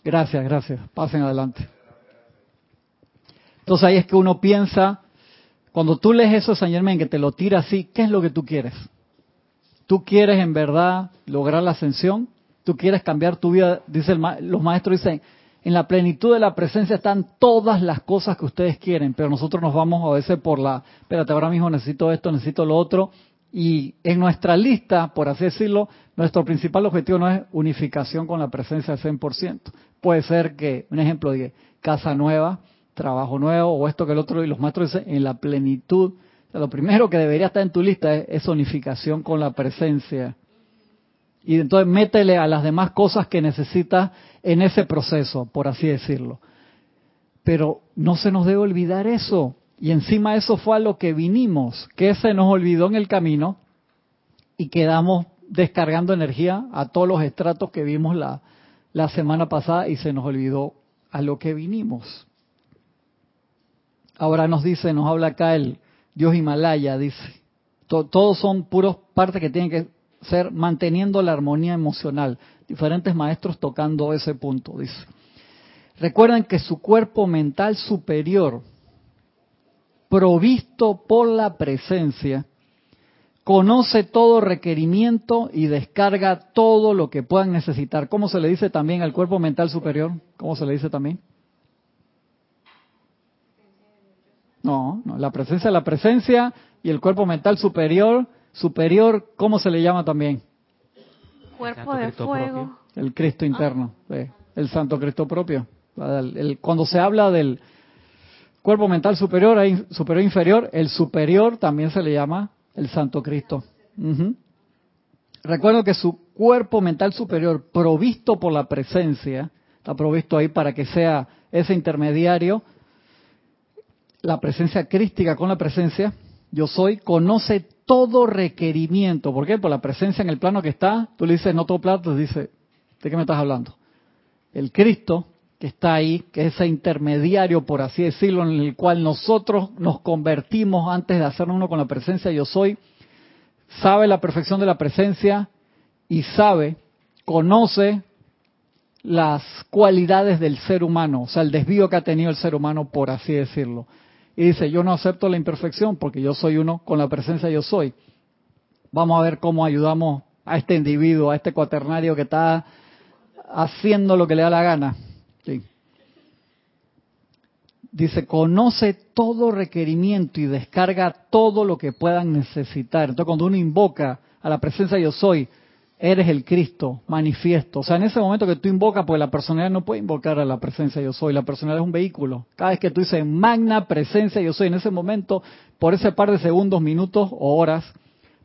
A: Gracias, gracias. Pasen adelante. Entonces ahí es que uno piensa, cuando tú lees eso, San Germán, que te lo tira así, ¿qué es lo que tú quieres? ¿Tú quieres en verdad lograr la ascensión? ¿Tú quieres cambiar tu vida? Dice los maestros dicen, en la plenitud de la presencia están todas las cosas que ustedes quieren, pero nosotros nos vamos a veces por la, espérate, ahora mismo necesito esto, necesito lo otro, y en nuestra lista, por así decirlo, nuestro principal objetivo no es unificación con la presencia al 100%. Puede ser que, un ejemplo de casa nueva, trabajo nuevo, o esto que el otro, y los maestros dicen, en la plenitud lo primero que debería estar en tu lista es, unificación con la presencia. Y entonces métele a las demás cosas que necesitas en ese proceso, por así decirlo. Pero no se nos debe olvidar eso. Y encima eso fue a lo que vinimos, que se nos olvidó en el camino y quedamos descargando energía a todos los estratos que vimos la, la semana pasada y se nos olvidó a lo que vinimos. Ahora nos dice, nos habla acá el, Dios Himalaya, dice. todos son puros partes que tienen que ser manteniendo la armonía emocional. Diferentes maestros tocando ese punto, dice. Recuerden que su cuerpo mental superior, provisto por la presencia, conoce todo requerimiento y descarga todo lo que puedan necesitar. ¿Cómo se le dice también al cuerpo mental superior? ¿Cómo se le dice también? No, no, la presencia, la presencia y el cuerpo mental superior, superior, ¿cómo se le llama también?
B: Cuerpo de fuego.
A: El Cristo interno, el Santo Cristo propio. cuando se habla del cuerpo mental superior, superior inferior, el superior también se le llama el Santo Cristo. Recuerdo que su cuerpo mental superior, provisto por la presencia, está provisto ahí para que sea ese intermediario la presencia crística con la presencia, yo soy, conoce todo requerimiento. ¿Por qué? Por la presencia en el plano que está, tú le dices no todo plato, dice, ¿de qué me estás hablando? El Cristo que está ahí, que es ese intermediario, por así decirlo, en el cual nosotros nos convertimos antes de hacer uno con la presencia yo soy, sabe la perfección de la presencia y sabe, conoce las cualidades del ser humano, o sea, el desvío que ha tenido el ser humano, por así decirlo y dice, yo no acepto la imperfección porque yo soy uno con la presencia yo soy. Vamos a ver cómo ayudamos a este individuo, a este cuaternario que está haciendo lo que le da la gana. Dice, conoce todo requerimiento y descarga todo lo que puedan necesitar. Entonces cuando uno invoca a la presencia yo soy, eres el Cristo manifiesto. O sea, en ese momento que tú invocas, pues la personalidad no puede invocar a la presencia yo soy, la personalidad es un vehículo. Cada vez que tú dices magna presencia yo soy, en ese momento, por ese par de segundos, minutos o horas,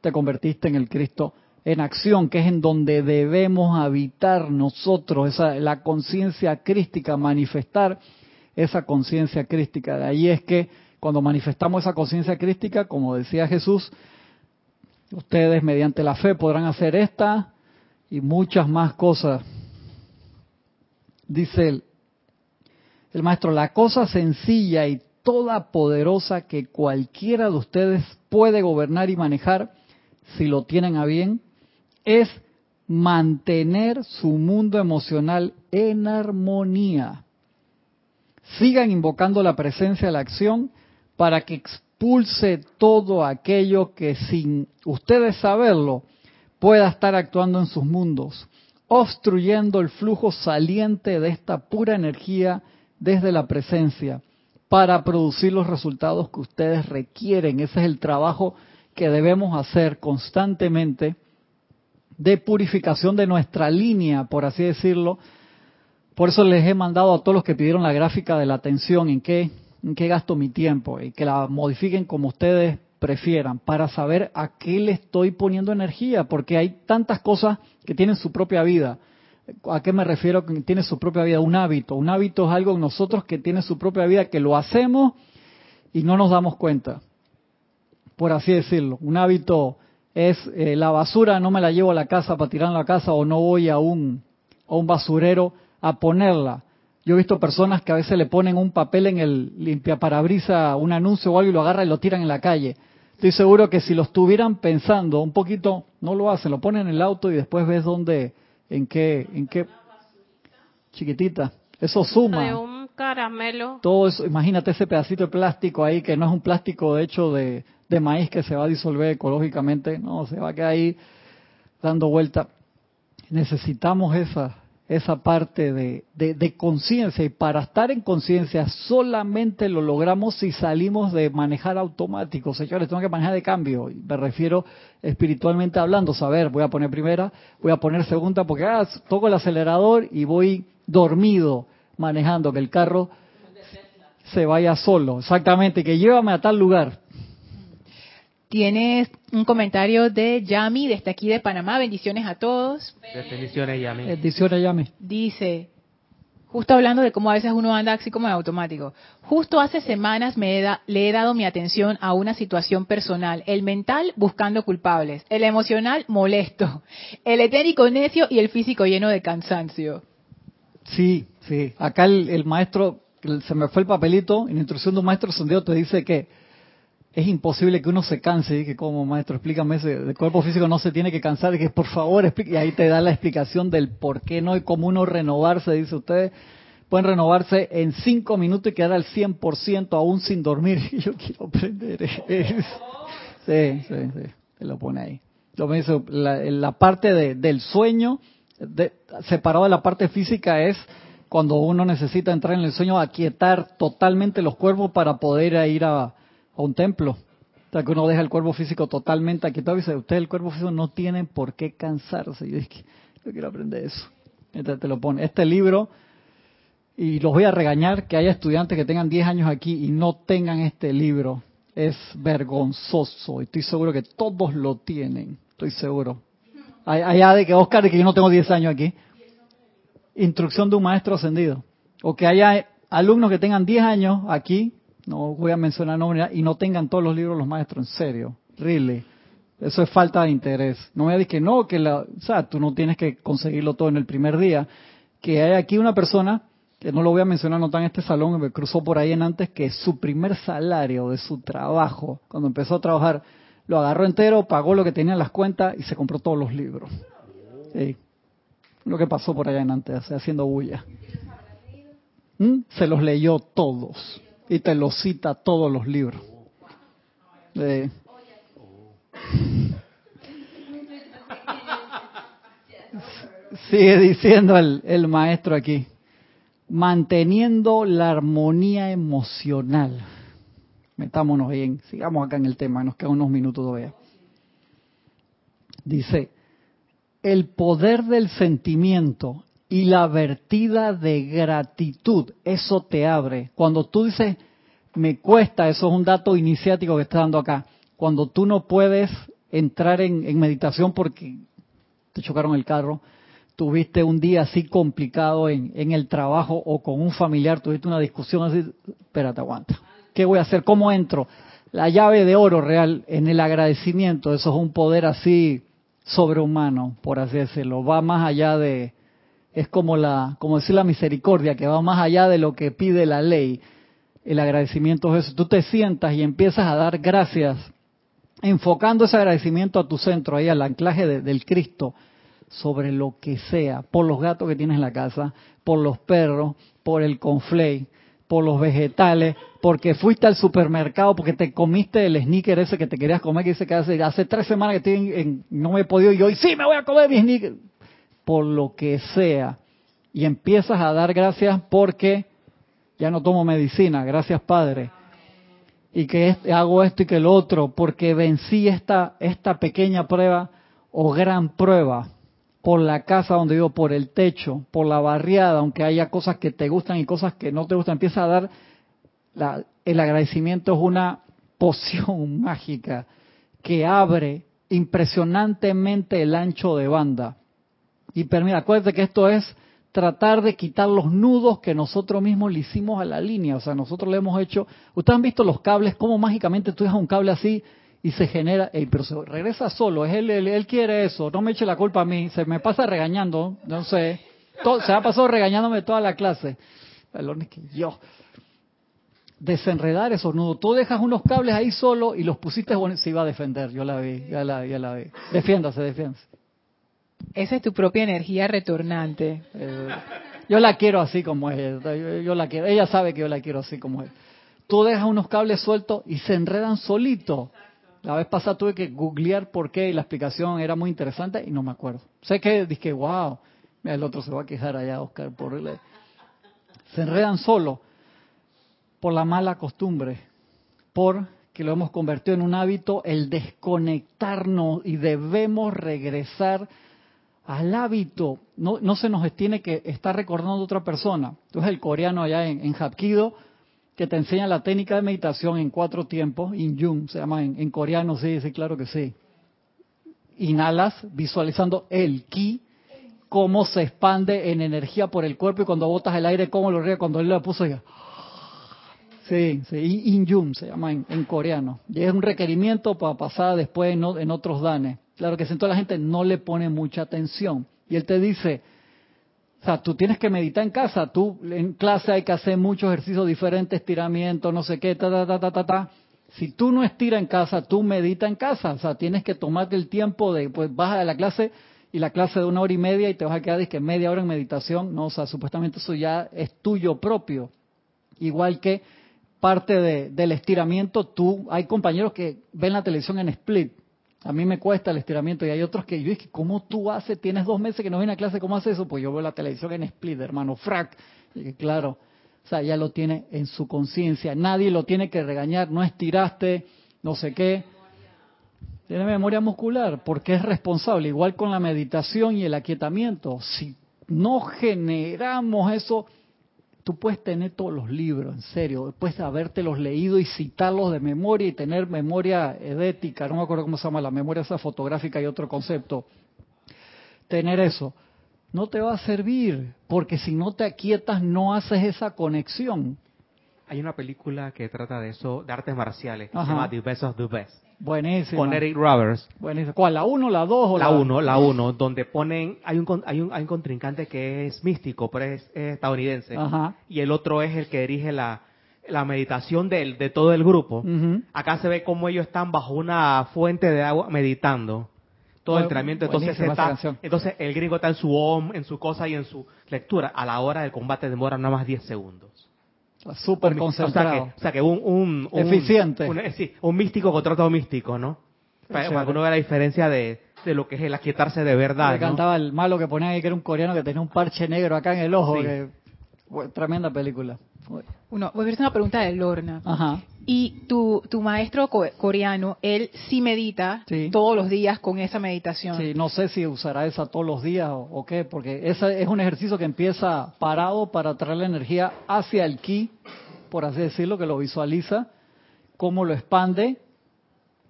A: te convertiste en el Cristo en acción, que es en donde debemos habitar nosotros, esa, la conciencia crística, manifestar esa conciencia crística. De ahí es que cuando manifestamos esa conciencia crística, como decía Jesús, Ustedes mediante la fe podrán hacer esta y muchas más cosas. Dice el, el maestro, la cosa sencilla y toda poderosa que cualquiera de ustedes puede gobernar y manejar si lo tienen a bien, es mantener su mundo emocional en armonía. Sigan invocando la presencia de la acción para que expulse todo aquello que sin ustedes saberlo pueda estar actuando en sus mundos, obstruyendo el flujo saliente de esta pura energía desde la presencia para producir los resultados que ustedes requieren. Ese es el trabajo que debemos hacer constantemente de purificación de nuestra línea, por así decirlo. Por eso les he mandado a todos los que pidieron la gráfica de la atención en qué, en qué gasto mi tiempo y que la modifiquen como ustedes prefieran para saber a qué le estoy poniendo energía, porque hay tantas cosas que tienen su propia vida. ¿A qué me refiero que tiene su propia vida? Un hábito. Un hábito es algo en nosotros que tiene su propia vida, que lo hacemos y no nos damos cuenta. Por así decirlo. Un hábito es eh, la basura, no me la llevo a la casa para tirar en la casa o no voy a un, a un basurero a ponerla. Yo he visto personas que a veces le ponen un papel en el limpiaparabrisas, un anuncio o algo y lo agarran y lo tiran en la calle. Estoy seguro que si lo estuvieran pensando un poquito, no lo hacen, lo ponen en el auto y después ves dónde, en qué, en qué, chiquitita. Eso suma.
B: De un caramelo.
A: Todo eso, imagínate ese pedacito de plástico ahí que no es un plástico de hecho de, de maíz que se va a disolver ecológicamente, no, se va a quedar ahí dando vuelta. Necesitamos esa, esa parte de, de, conciencia y para estar en conciencia solamente lo logramos si salimos de manejar automático. Señores, tengo que manejar de cambio. Me refiero espiritualmente hablando, saber, voy a poner primera, voy a poner segunda porque ah, toco el acelerador y voy dormido manejando, que el carro se vaya solo. Exactamente, que llévame a tal lugar.
D: Tienes un comentario de Yami, desde aquí de Panamá. Bendiciones a todos.
C: Bendiciones, Yami.
A: Bendiciones, Yami.
D: Dice, justo hablando de cómo a veces uno anda así como en automático. Justo hace semanas me le he dado mi atención a una situación personal. El mental buscando culpables, el emocional molesto, el etérico necio y el físico lleno de cansancio.
A: Sí, sí. Acá el, maestro, se me fue el papelito, en la instrucción de un maestro sondeo te dice que es imposible que uno se canse, y que como maestro, explícame ese, el cuerpo físico no se tiene que cansar, y que por favor, y ahí te da la explicación del por qué no y cómo uno renovarse, dice usted, pueden renovarse en cinco minutos y quedar al 100% aún sin dormir. Y yo quiero aprender eso. Sí, sí, sí, te lo pone ahí. Lo dice, la, la parte de, del sueño, de, separado de la parte física, es cuando uno necesita entrar en el sueño, aquietar totalmente los cuerpos para poder ir a a un templo. O sea, que uno deja el cuerpo físico totalmente aquí. y dice, usted el cuerpo físico no tiene por qué cansarse. Yo dije, yo quiero aprender eso. Entonces te lo pone. Este libro, y los voy a regañar que haya estudiantes que tengan 10 años aquí y no tengan este libro. Es vergonzoso. Estoy seguro que todos lo tienen. Estoy seguro. Allá de que Oscar, de que yo no tengo 10 años aquí. Instrucción de un maestro ascendido. O que haya alumnos que tengan 10 años aquí no voy a mencionar nombres, y no tengan todos los libros los maestros, en serio, really. Eso es falta de interés. No me digas que no, que la, o sea, tú no tienes que conseguirlo todo en el primer día. Que hay aquí una persona, que no lo voy a mencionar, no está en este salón, me cruzó por ahí en antes, que su primer salario de su trabajo, cuando empezó a trabajar, lo agarró entero, pagó lo que tenía en las cuentas y se compró todos los libros. Lo que pasó por allá en antes, haciendo bulla. ¿Mm? Se los leyó todos y te lo cita todos los libros. Sigue diciendo el, el maestro aquí, manteniendo la armonía emocional. Metámonos bien, sigamos acá en el tema, nos quedan unos minutos todavía. Dice, el poder del sentimiento y la vertida de gratitud, eso te abre. Cuando tú dices, me cuesta, eso es un dato iniciático que está dando acá. Cuando tú no puedes entrar en, meditación porque te chocaron el carro, tuviste un día así complicado en, el trabajo o con un familiar, tuviste una discusión así, espérate, aguanta. ¿Qué voy a hacer? ¿Cómo entro? La llave de oro real en el agradecimiento, eso es un poder así sobrehumano, por así decirlo. Va más allá de, es como la, como decir la misericordia, que va más allá de lo que pide la ley. El agradecimiento es eso. Tú te sientas y empiezas a dar gracias enfocando ese agradecimiento a tu centro, ahí al anclaje de- del Cristo, sobre lo que sea, por los gatos que tienes en la casa, por los perros, por el conflay, por los vegetales, porque fuiste al supermercado, porque te comiste el sneaker ese que te querías comer, que dice que hace, hace tres semanas que estoy en- en- no me he podido y hoy sí me voy a comer mi sneaker, por lo que sea. Y empiezas a dar gracias porque ya no tomo medicina, gracias Padre y que hago esto y que lo otro, porque vencí esta, esta pequeña prueba o gran prueba por la casa donde vivo, por el techo, por la barriada, aunque haya cosas que te gustan y cosas que no te gustan, empieza a dar, la- el agradecimiento es una poción mágica que abre impresionantemente el ancho de banda. Y permite, acuérdate que esto es tratar de quitar los nudos que nosotros mismos le hicimos a la línea. O sea, nosotros le hemos hecho. Ustedes han visto los cables, cómo mágicamente tú dejas un cable así y se genera. Ey, pero se regresa solo, es él, él, él quiere eso, no me eche la culpa a mí. Se me pasa regañando, no sé. Todo- se ha pasado regañándome toda la clase. Pelones que yo. Desenredar esos nudos. Tú dejas unos cables ahí solo y los pusiste. Bueno, se iba a defender, yo la vi, ya la, ya la vi. Defiéndase, defiéndase.
D: Esa es tu propia energía retornante.
A: Yo la quiero así como es. Yo, la quiero. Ella sabe que yo la quiero así como es. Tú dejas unos cables sueltos y se enredan solito. La vez pasada tuve que googlear por qué y la explicación era muy interesante y no me acuerdo. Sé que dije, wow, mira, el otro se va a quejar allá, Oscar, por el... Se enredan solo por la mala costumbre, por que lo hemos convertido en un hábito el desconectarnos y debemos regresar al hábito. No, se nos tiene que estar recordando de otra persona. Entonces el coreano allá en, Hapkido, que te enseña la técnica de meditación en cuatro tiempos, In se llama en, coreano, sí, sí, claro que sí. Inhalas visualizando el ki, cómo se expande en energía por el cuerpo y cuando botas el aire, cómo lo ríe cuando él lo puso ya. Sí, sí, In se llama en, coreano. Y es un requerimiento para pasar después en otros danes. Claro que si toda la gente no le pone mucha atención. Y él te dice, o sea, tú tienes que meditar en casa. Tú en clase hay que hacer muchos ejercicios diferentes, estiramientos, no sé qué, ta, ta, ta, ta, ta, ta. Si tú no estiras en casa, tú medita en casa. O sea, tienes que tomarte el tiempo de, pues vas a la clase y la clase de una hora y media y te vas a quedar que media hora en meditación. No, o sea, supuestamente eso ya es tuyo propio. Igual que parte de- del estiramiento, tú, hay compañeros que ven la televisión en split. A mí me cuesta el estiramiento y hay otros que yo dije, ¿cómo tú haces? Tienes dos meses que no vienes a clase, ¿cómo haces eso? Pues yo veo la televisión en split, hermano, frac. Y claro, o sea, ya lo tiene en su conciencia. Nadie lo tiene que regañar, no estiraste, no sé qué. Tiene memoria muscular porque es responsable, igual con la meditación y el aquietamiento. Si no generamos eso, tú puedes tener todos los libros, en serio, puedes habértelos leído y citarlos de memoria y tener memoria edética, no me acuerdo cómo se llama, la memoria esa fotográfica y otro concepto. Tener eso no te va a servir, porque si no te aquietas no haces esa conexión.
C: Hay una película que trata de eso, de artes marciales, que
A: Ajá.
C: se llama The Best of the Best.
A: Buenísimo.
C: Con Eric Roberts.
A: Buenísimo. ¿Cuál? ¿La 1, la 2 o la
C: La 1, la 1, donde ponen, hay un, hay un, hay un contrincante que es místico, pero es, es estadounidense.
A: Ajá.
C: Y el otro es el que dirige la, la meditación del, de todo el grupo.
A: Ujú.
C: Acá se ve cómo ellos están bajo una fuente de agua meditando. Todo el entrenamiento. Entonces, está, entonces el gringo está en su om, en su cosa y en su lectura. A la hora del combate demora nada más 10 segundos.
A: Súper
C: O sea
A: concentrado.
C: que, o sea que un, un, un-
A: Eficiente.
C: un- sí, un místico contra otro místico, ¿no? Para, que uno vea la diferencia de, de lo que es el aquietarse de verdad.
A: Me
C: ¿no?
A: cantaba el malo que ponía ahí que era un coreano que tenía un parche negro acá en el ojo.
C: Sí.
A: que- tremenda película.
D: Uno, voy a hacer una pregunta de Lorna.
A: Ajá.
D: Y tu, tu maestro co- coreano, él sí medita
A: Sí.
D: todos los días con esa meditación.
A: Sí, no sé si usará esa todos los días o, o qué, porque ese es un ejercicio que empieza parado para traer la energía hacia el ki, por así decirlo, que lo visualiza, cómo lo expande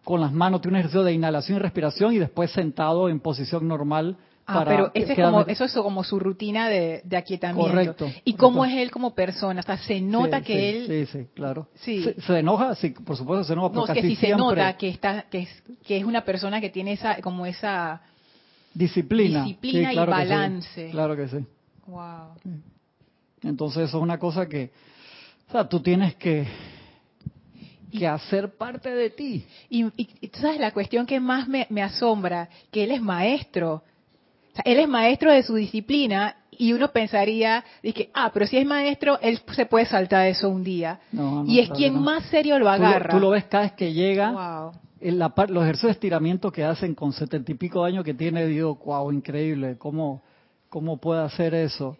A: con las manos, tiene un ejercicio de inhalación y respiración y después sentado en posición normal.
D: Ah, pero ese es como, eso es como su rutina de, de aquietamiento.
A: Correcto,
D: ¿Y cómo es él como persona? O sea, se nota
A: Sí,
D: que
A: sí,
D: él...
A: Sí, sí, claro.
D: Sí.
A: Se, se enoja, sí, por supuesto se enoja,
D: No,
A: porque
D: que si se nota que está que es, que es una persona que tiene esa como esa
A: disciplina.
D: disciplina
A: Sí,
D: y
A: que
D: balance.
A: claro que sí.
D: wow.
A: Entonces eso es una cosa que, o sea, tú tienes que, que hacer parte de ti.
D: Y, y- y tú sabes la cuestión que más me, me asombra, que él es maestro. O sea, él es maestro de su disciplina y uno pensaría, que, ah, pero si es maestro, él se puede saltar eso un día.
A: No, no,
D: y es
A: claro
D: quien
A: no.
D: más serio lo
A: Tú
D: agarra.
A: tú lo ves cada vez que llega,
D: Wow.
A: en la par- los ejercicios de estiramiento que hacen con setenta y pico de años que tiene, digo, wow, increíble, ¿cómo, cómo puede hacer eso?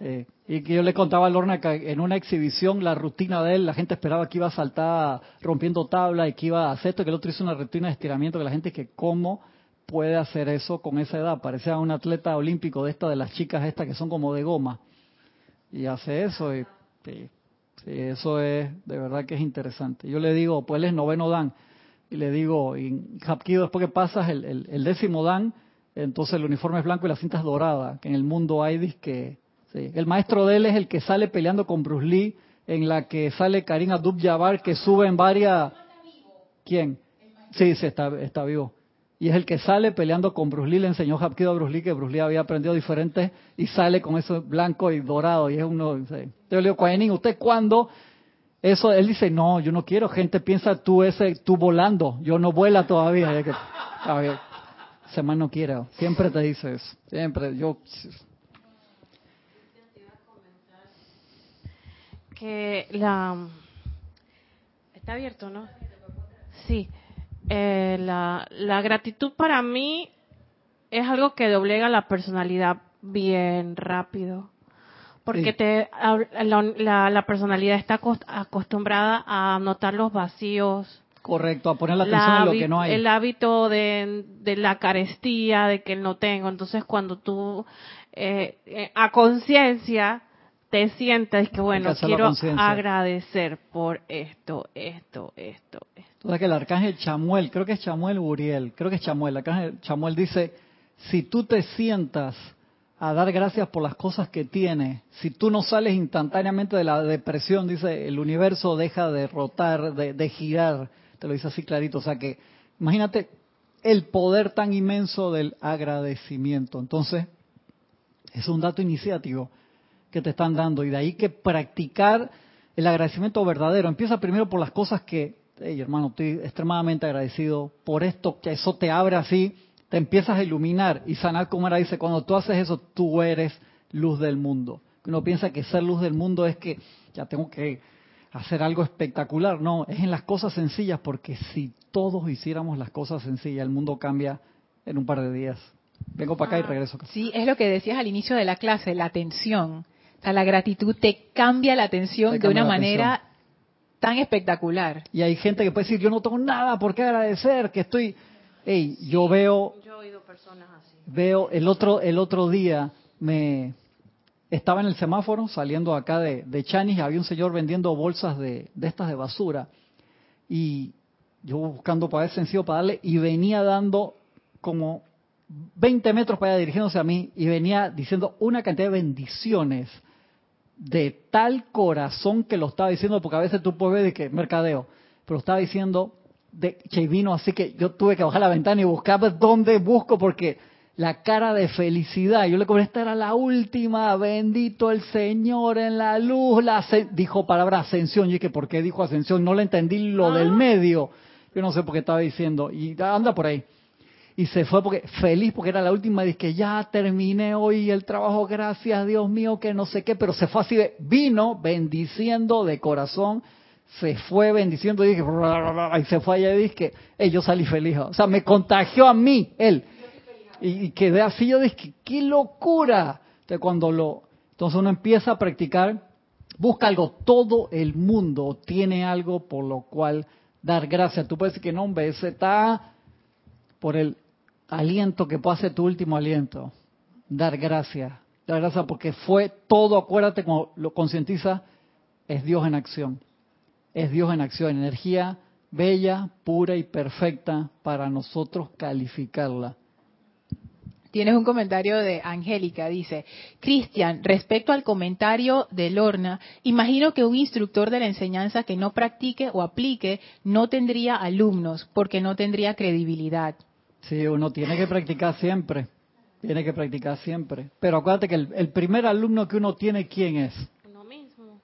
A: Eh, y que yo le contaba a Lorna que en una exhibición la rutina de él, la gente esperaba que iba a saltar rompiendo tabla y que iba a hacer esto, que el otro hizo una rutina de estiramiento, que la gente que cómo puede hacer eso con esa edad, parecía un atleta olímpico de esta de las chicas estas que son como de goma y hace eso y eso es de verdad que es interesante. Yo le digo, pues él es noveno dan y le digo, y Hapkido después que pasas el, el- el décimo dan, entonces el uniforme es blanco y la cinta es dorada, que en el mundo hay que sí. el maestro de él es el que sale peleando con Bruce Lee, en la que sale Karim Abdul-Jabbar que sube en varias ¿Quién? Sí, sí, está, está vivo. Y es el que sale peleando con Bruce Lee, le enseñó Hapkido a Bruce Lee que Bruce Lee había aprendido diferente y sale con eso blanco y dorado y es uno... Yo le digo, ¿usted cuándo? Eso, él dice, no, yo no quiero, gente piensa tú ese, tú volando, yo no vuela todavía. A ver, ese man no quiere, siempre te dice eso, siempre, yo...
B: que la está abierto no sí Eh, la, la gratitud para mí es algo que doblega la personalidad bien rápido porque te la, la- la personalidad está acos- acostumbrada a notar los vacíos
A: Correcto, a poner la atención en lo que no hay.
B: el hábito de, de la carestía, de que no tengo. Entonces, cuando tú eh, eh, a conciencia te sientas que, bueno, quiero agradecer por esto, esto, esto, esto.
A: O sea que el arcángel Chamuel, creo que es Chamuel Uriel, creo que es Chamuel, el arcángel Chamuel dice, si tú te sientas a dar gracias por las cosas que tienes, si tú no sales instantáneamente de la depresión, dice, el universo deja de rotar, de, de girar, te lo dice así clarito, o sea que imagínate el poder tan inmenso del agradecimiento. Entonces, es un dato iniciático que te están dando y de ahí que practicar el agradecimiento verdadero. Empieza primero por las cosas que, hey hermano, estoy extremadamente agradecido por esto, que eso te abre así, te empiezas a iluminar y sanar como era dice, cuando tú haces eso, tú eres luz del mundo. Uno piensa que ser luz del mundo es que ya tengo que hacer algo espectacular, no, es en las cosas sencillas, porque si todos hiciéramos las cosas sencillas, el mundo cambia en un par de días. Vengo para acá y regreso. acá.
D: Sí, es lo que decías al inicio de la clase, la atención. O sea, la gratitud te cambia la atención
A: Te
D: de una manera tan espectacular.
A: Y hay gente que puede decir, yo no tengo nada por qué agradecer, que estoy... Hey, yo veo,
B: Yo he oído personas así.
A: veo, el otro, el otro día me estaba en el semáforo saliendo acá de, de Chanis, había un señor vendiendo bolsas de, de estas de basura. Y yo buscando para ver sencillo para darle, y venía dando como 20 metros para allá dirigiéndose a mí, y venía diciendo una cantidad de bendiciones de tal corazón que lo estaba diciendo, porque a veces tú puedes ver de que mercadeo, pero estaba diciendo de che, vino así que yo tuve que bajar la ventana y buscar dónde busco, porque la cara de felicidad, yo le comenté, esta era la última, bendito el Señor en la luz, la ascen-". dijo palabra ascensión, y dije, ¿por qué dijo ascensión? No le entendí lo del medio, yo no sé por qué estaba diciendo, y anda por ahí y se fue porque feliz porque era la última y que ya terminé hoy el trabajo gracias Dios mío que no sé qué pero se fue así de vino bendiciendo de corazón se fue bendiciendo y dije y se fue allá y dije "Ey, yo salí feliz o sea me contagió a mí él y, y quedé así yo dije qué locura entonces cuando lo entonces uno empieza a practicar busca algo todo el mundo tiene algo por lo cual dar gracias. Tú puedes decir que no hombre ese está por el aliento que puede hacer tu último aliento. Dar gracias. Dar gracias porque fue todo, acuérdate, cuando lo concientiza, es Dios en acción. Es Dios en acción, energía bella, pura y perfecta para nosotros calificarla.
D: Tienes un comentario de Angélica, dice, Cristian, respecto al comentario de Lorna, imagino que un instructor de la enseñanza que no practique o aplique no tendría alumnos porque no tendría credibilidad.
A: Sí, uno tiene que practicar siempre. Tiene que practicar siempre. Pero acuérdate que el, el primer alumno que uno tiene, ¿quién es?
B: Uno mismo.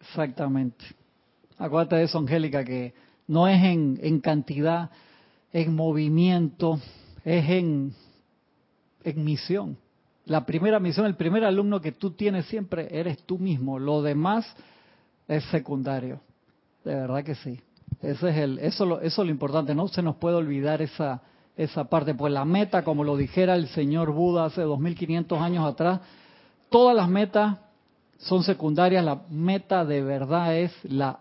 A: Exactamente. Acuérdate de eso, Angélica, que no es en, en cantidad, en movimiento, es en, en misión. La primera misión, el primer alumno que tú tienes siempre eres tú mismo. Lo demás es secundario. De verdad que sí. Ese es el, eso, eso es lo importante. No se nos puede olvidar esa, esa parte. Pues la meta, como lo dijera el señor Buda hace 2500 años atrás, todas las metas son secundarias. La meta de verdad es la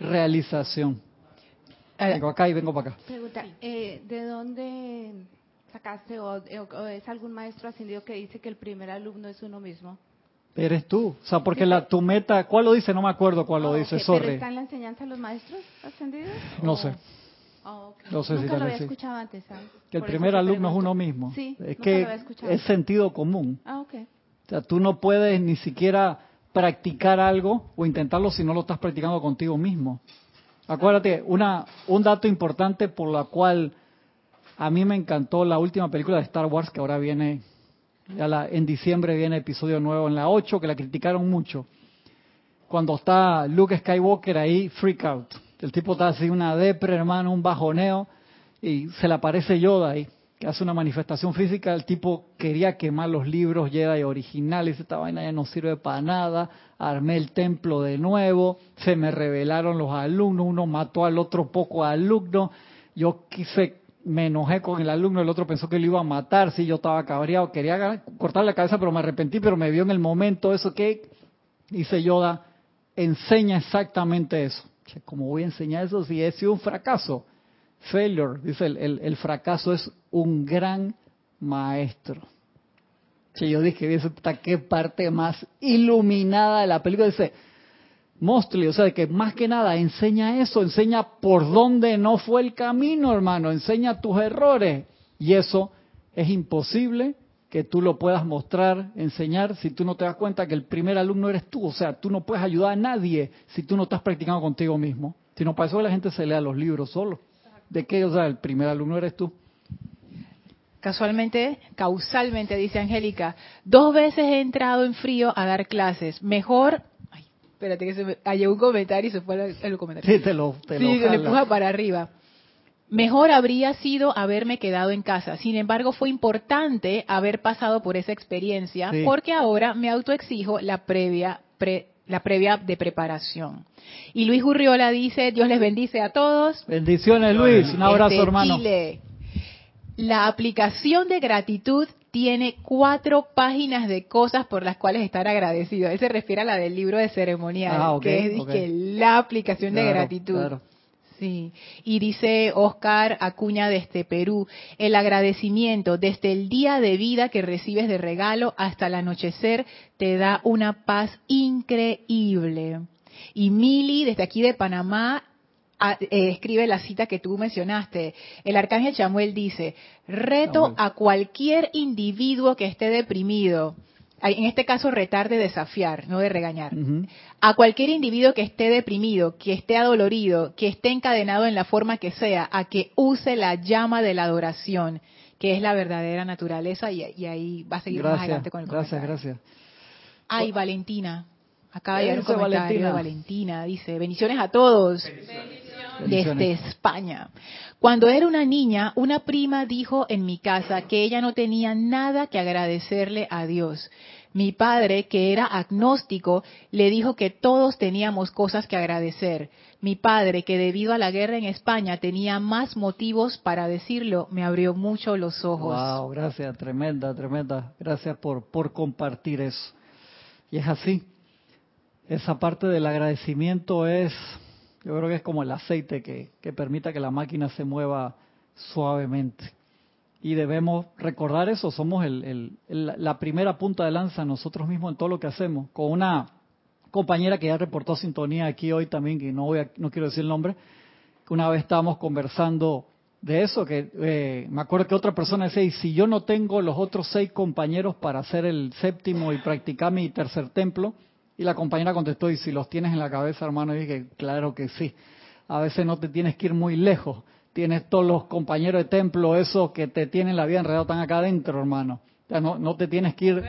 A: autorrealización.
D: Eh,
A: Vengo acá y vengo para acá.
E: Pregunta, eh, ¿de dónde sacaste o, o es algún maestro ascendido que dice que el primer alumno es uno mismo?
A: Eres tú. O sea, porque la, tu meta, ¿cuál lo dice? No me acuerdo cuál lo
E: Ah,
A: dice,
E: ok,
A: sorry.
E: ¿Pero está en la enseñanza de los maestros ascendidos?
A: No
E: o-
A: sé.
E: Ok.
A: No sé si
E: lo había
A: vez sí.
E: escuchado antes, ¿sabes?
A: Que el
E: Por
A: primer alumno es uno mismo.
E: Sí,
A: es que es sentido común.
E: Ah.
A: O sea, tú no puedes ni siquiera practicar algo o intentarlo si no lo estás practicando contigo mismo. Acuérdate, una, un dato importante por la cual a mí me encantó la última película de Star Wars que ahora viene, ya la, en diciembre viene episodio nuevo en la 8, que la criticaron mucho. Cuando está Luke Skywalker ahí, freak out. El tipo está así, una depre, hermano, un bajoneo, y se le aparece Yoda ahí, que hace una manifestación física. El tipo quería quemar los libros Jedi originales, esta vaina ya no sirve para nada. Armé el templo de nuevo, se me revelaron los alumnos, uno mató al otro poco alumno. Yo quise, me enojé con el alumno, el otro pensó que lo iba a matar, sí, yo estaba cabreado, quería cortarle la cabeza, pero me arrepentí, pero me vio en el momento eso que dice Yoda, enseña exactamente eso. ¿Cómo voy a enseñar eso si he sido un fracaso? Failure, dice el, el- fracaso es un gran maestro. Yo dije, está qué parte más iluminada de la película. Dice, mostly, o sea, que más que nada enseña eso, enseña por dónde no fue el camino, hermano, enseña tus errores. Y eso es imposible que tú lo puedas mostrar, enseñar, si tú no te das cuenta que el primer alumno eres tú. O sea, tú no puedes ayudar a nadie si tú no estás practicando contigo mismo. Si no, para eso la gente se lea los libros solo. ¿De qué? O sea, el primer alumno eres tú.
D: Casualmente, causalmente, dice Angélica, dos veces he entrado en frío a dar clases. Mejor... Ay, espérate que se me... llegó un comentario y se fue el, el comentario.
A: Sí, te lo, te
D: sí,
A: lo
D: se le
A: jala.
D: empuja para arriba. Mejor habría sido haberme quedado en casa. Sin embargo, fue importante haber pasado por esa experiencia
A: Sí.
D: porque ahora me autoexijo la previa pre- la previa de preparación. Y Luis Urriola dice, Dios les bendice a todos.
A: Bendiciones, Luis. Un abrazo,
D: Desde
A: hermano.
D: Chile. La aplicación de gratitud tiene cuatro páginas de cosas por las cuales estar agradecido. Él se refiere a la del libro de ceremonial,
A: Ah, ok,
D: que es la aplicación de gratitud.
A: claro.
D: Sí, y dice Oscar Acuña desde Perú, el agradecimiento desde el día de vida que recibes de regalo hasta el anochecer te da una paz increíble. Y Mili desde aquí de Panamá eh, escribe la cita que tú mencionaste. El arcángel Chamuel dice, reto a cualquier individuo que esté deprimido, en este caso retar de desafiar, no de regañar, a cualquier individuo que esté deprimido, que esté adolorido, que esté encadenado en la forma que sea, a que use la llama de la adoración, que es la verdadera naturaleza, y, y ahí va a seguir más
A: Gracias,
D: adelante con el
A: gracias,
D: comentario.
A: gracias.
D: Ay, Valentina. Acaba de
A: ¿Qué
D: llegar un comentario
A: Valentina?
D: de Valentina. Dice, bendiciones a todos desde
A: Bendiciones.
D: España. Cuando era una niña, una prima dijo en mi casa que ella no tenía nada que agradecerle a Dios. Mi padre, que era agnóstico, le dijo que todos teníamos cosas que agradecer. Mi padre, que debido a la guerra en España tenía más motivos para decirlo, me abrió mucho los ojos.
A: Wow, gracias, tremenda, tremenda. Gracias por, por compartir eso. Y es así. Esa parte del agradecimiento es, yo creo que es como el aceite que, que permita que la máquina se mueva suavemente. Y debemos recordar eso, somos el, el- la primera punta de lanza nosotros mismos en todo lo que hacemos. Con una compañera que ya reportó sintonía aquí hoy también, que no, voy a- no quiero decir el nombre, que una vez estábamos conversando de eso, que eh, me acuerdo que otra persona decía, y si yo no tengo los otros seis compañeros para hacer el séptimo y practicar mi tercer templo, y la compañera contestó, y si los tienes en la cabeza, hermano, y dije, claro que sí. A veces no te tienes que ir muy lejos. Tienes todos los compañeros de templo, esos que te tienen la vida enredada, están acá adentro, hermano. O sea, no, no te tienes que ir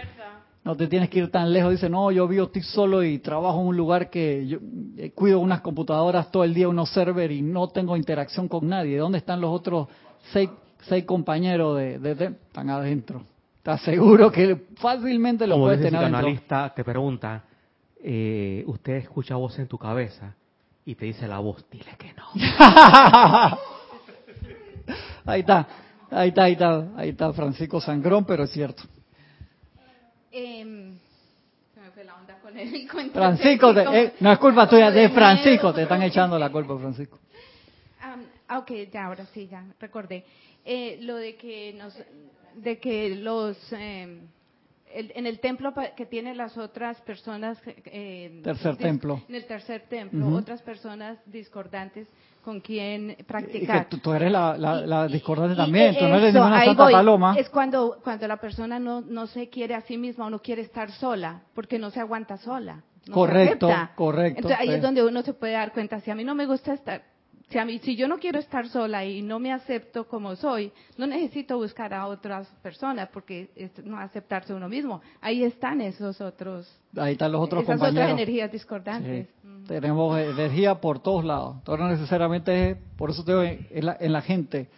A: No te tienes que ir tan lejos. Dice, no, yo vivo, estoy solo y trabajo en un lugar que yo eh, cuido unas computadoras todo el día, unos server y no tengo interacción con nadie. ¿Dónde están los otros seis, seis compañeros de, de, de- Están adentro. Te aseguro que fácilmente lo
C: Como
A: puedes
C: dice
A: tener adentro.
C: psicoanalista, te pregunta, eh, usted escucha voz en tu cabeza y te dice la voz, dile que no.
A: Ahí está, ahí está, ahí está, ahí está Francisco Sangrón, pero es cierto.
E: Se me fue la onda con el cuento.
A: Francisco, te- eh, no es culpa tuya, de Francisco, te están echando la culpa, Francisco.
E: Ah, ok, ya, ahora sí, ya, recordé. Eh, lo de que nos, de que los, eh, el- en el templo que tienen las otras personas, eh,
A: Tercer templo.
E: En el tercer templo, otras personas discordantes con quien
A: Y que
E: practicar.
A: tú, tú eres la, la, la
E: Y-
A: discordante
E: y-
A: también,
E: y
A: tú no eres
E: eso,
A: ninguna santa paloma.
E: Es cuando, cuando la persona no, no se quiere a sí misma o no quiere estar sola, porque no se aguanta sola. no
A: Correcto, correcto,
E: Entonces ahí
A: sí.
E: es donde uno se puede dar cuenta, si a mí no me gusta estar, si, a mí, si yo no quiero estar sola y no me acepto como soy, no necesito buscar a otras personas porque es no aceptarse uno mismo. Ahí están esos otros,
A: Ahí están los otros
E: esas
A: compañeros.
E: otras energías discordantes.
A: Sí.
E: Mm.
A: Tenemos energía por todos lados. Entonces no necesariamente es, por eso te digo, en la, en la gente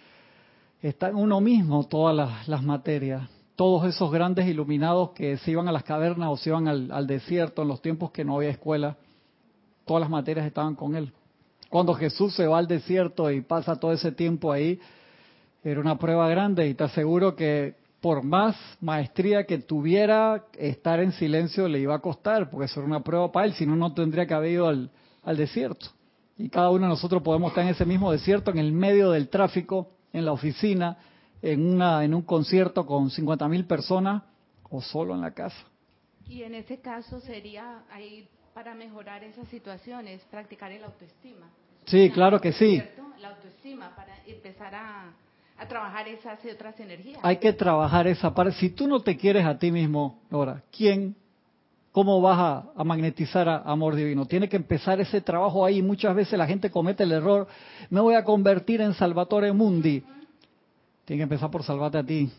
A: está en uno mismo todas las, las materias. Todos esos grandes iluminados que se iban a las cavernas o se iban al, al desierto en los tiempos que no había escuela, todas las materias estaban con él. Cuando Jesús se va al desierto y pasa todo ese tiempo ahí, era una prueba grande y te aseguro que por más maestría que tuviera, estar en silencio le iba a costar, porque eso era una prueba para él, si no, no tendría que haber ido al, al desierto. Y cada uno de nosotros podemos estar en ese mismo desierto, en el medio del tráfico, en la oficina, en, una, en un concierto con 50 mil personas o solo en la casa.
E: Y en ese caso sería ahí para mejorar esas situaciones, practicar el autoestima.
A: Sí, claro que sí.
E: ¿Cierto? La autoestima para empezar a, a trabajar esas otras energías.
A: Hay que trabajar esa parte. Si tú no te quieres a ti mismo, ahora, ¿quién, cómo vas a, a magnetizar a amor divino? Tiene que empezar ese trabajo ahí. Muchas veces la gente comete el error, me voy a convertir en Salvatore Mundi. Tiene que empezar por salvarte a ti.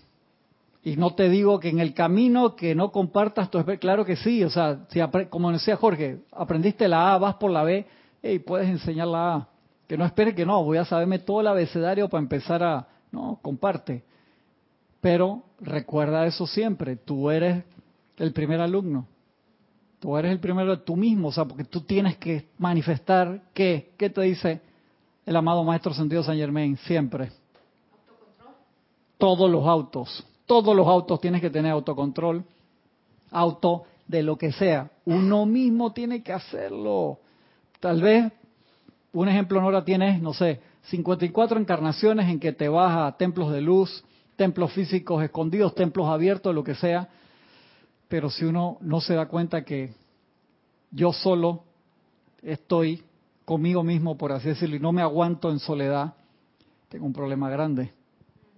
A: Y no te digo que en el camino que no compartas tu claro que sí, o sea, si como decía Jorge, aprendiste la A, vas por la B, y puedes enseñar la A. Que no esperes que no, voy a saberme todo el abecedario para empezar a, no, comparte. Pero recuerda eso siempre, tú eres el primer alumno. Tú eres el primero tú mismo, o sea, porque tú tienes que manifestar qué, qué te dice el amado Maestro Sentido San Germain siempre. Todos los autos, todos los autos tienes que tener autocontrol, auto de lo que sea. Uno mismo tiene que hacerlo. Tal vez, un ejemplo, Nora, tienes, no sé, 54 encarnaciones en que te vas a templos de luz, templos físicos escondidos, templos abiertos, lo que sea. Pero si uno no se da cuenta que yo solo estoy conmigo mismo, por así decirlo, y no me aguanto en soledad, tengo un problema grande.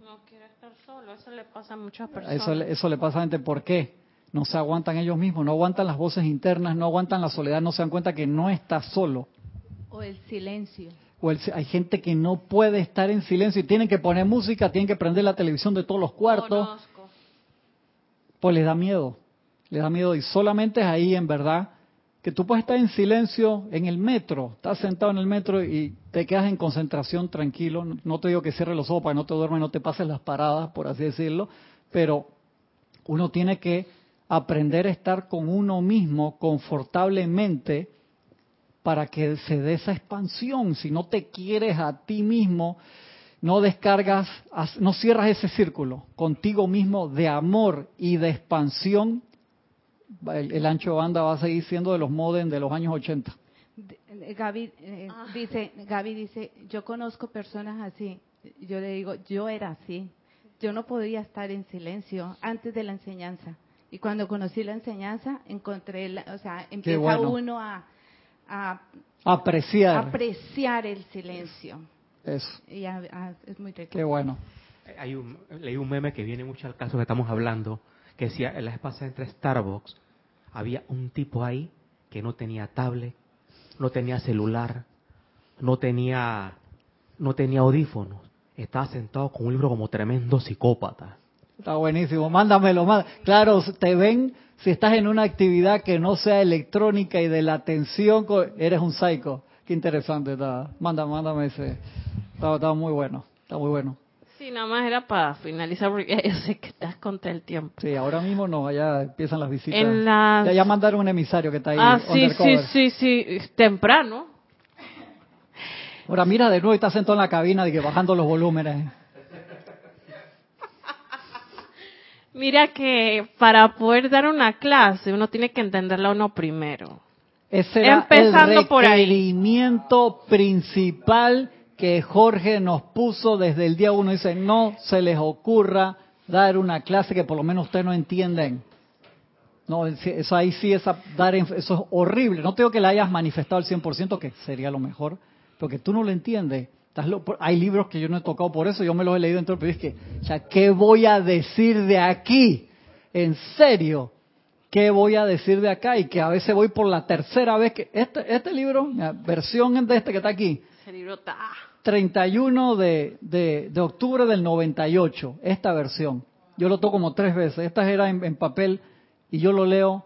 B: No quiere estar solo, eso le pasa a muchas personas.
A: Eso, le- eso le pasa a la gente. ¿Por qué? No se aguantan ellos mismos, no aguantan las voces internas, no aguantan la soledad, no se dan cuenta que no está solo.
E: O el silencio.
A: O el- hay gente que no puede estar en silencio y tienen que poner música, tienen que prender la televisión de todos los cuartos,
B: Conozco.
A: pues les da miedo. Les da miedo y solamente es ahí en verdad que tú puedes estar en silencio en el metro, estás sentado en el metro y te quedas en concentración tranquilo. No te digo que cierres los ojos para que no te duermas no te pases las paradas, por así decirlo, pero uno tiene que aprender a estar con uno mismo confortablemente para que se dé esa expansión. Si no te quieres a ti mismo, no descargas, no cierras ese círculo contigo mismo de amor y de expansión, el, el ancho de banda va a seguir siendo de los modem de los años 80.
E: De- eh, Gaby eh,
B: Ah.
E: dice, Gaby dice, yo conozco personas así. Yo le digo, yo era así. Yo no podía estar en silencio antes de la enseñanza. Y cuando conocí la enseñanza, encontré, la- o sea, empieza
A: bueno.
E: uno a, a
A: Apreciar
E: apreciar el silencio.
A: eso.
E: Y a- a- es muy rico.
A: Qué bueno.
C: Hay un, leí un meme que viene mucho al caso que estamos hablando, que decía, en la vez pasada entre Starbucks, había un tipo ahí que no tenía tablet, no tenía celular, no tenía, no tenía audífonos, estaba sentado con un libro como tremendo psicópata.
A: Está buenísimo. Mándamelo, más. Claro, te ven si estás en una actividad que no sea electrónica y de la atención, eres un psycho. Qué interesante está. Mándame, mándame ese. Está, muy bueno. Está muy bueno.
B: Sí, nada más era para finalizar porque yo sé que estás contra el tiempo.
A: Sí, ahora mismo no, ya empiezan las visitas. Ya, ya, mandaron un emisario que está ahí.
B: Ah, sí, sí, sí, sí, temprano.
A: Ahora mira de nuevo y está sentado en la cabina de que bajando los volúmenes.
B: Mira que para poder dar una clase uno tiene que entenderla uno primero.
A: Ese era Empezando el requerimiento principal que Jorge nos puso desde el día uno. Dice, no se les ocurra dar una clase que por lo menos ustedes no entienden. No, eso ahí sí, esa, dar, eso es horrible. No tengo que la hayas manifestado al 100%, que sería lo mejor, porque tú no lo entiendes hay libros que yo no he tocado por eso, yo me los he leído entero, pero es que, ¿qué voy a decir de aquí? En serio, ¿qué voy a decir de acá? Y que a veces voy por la tercera vez que este, este libro, versión de este que está aquí. 31 de, de, de, octubre del 98, esta versión. Yo lo toco como tres veces. Esta era en, papel y yo lo leo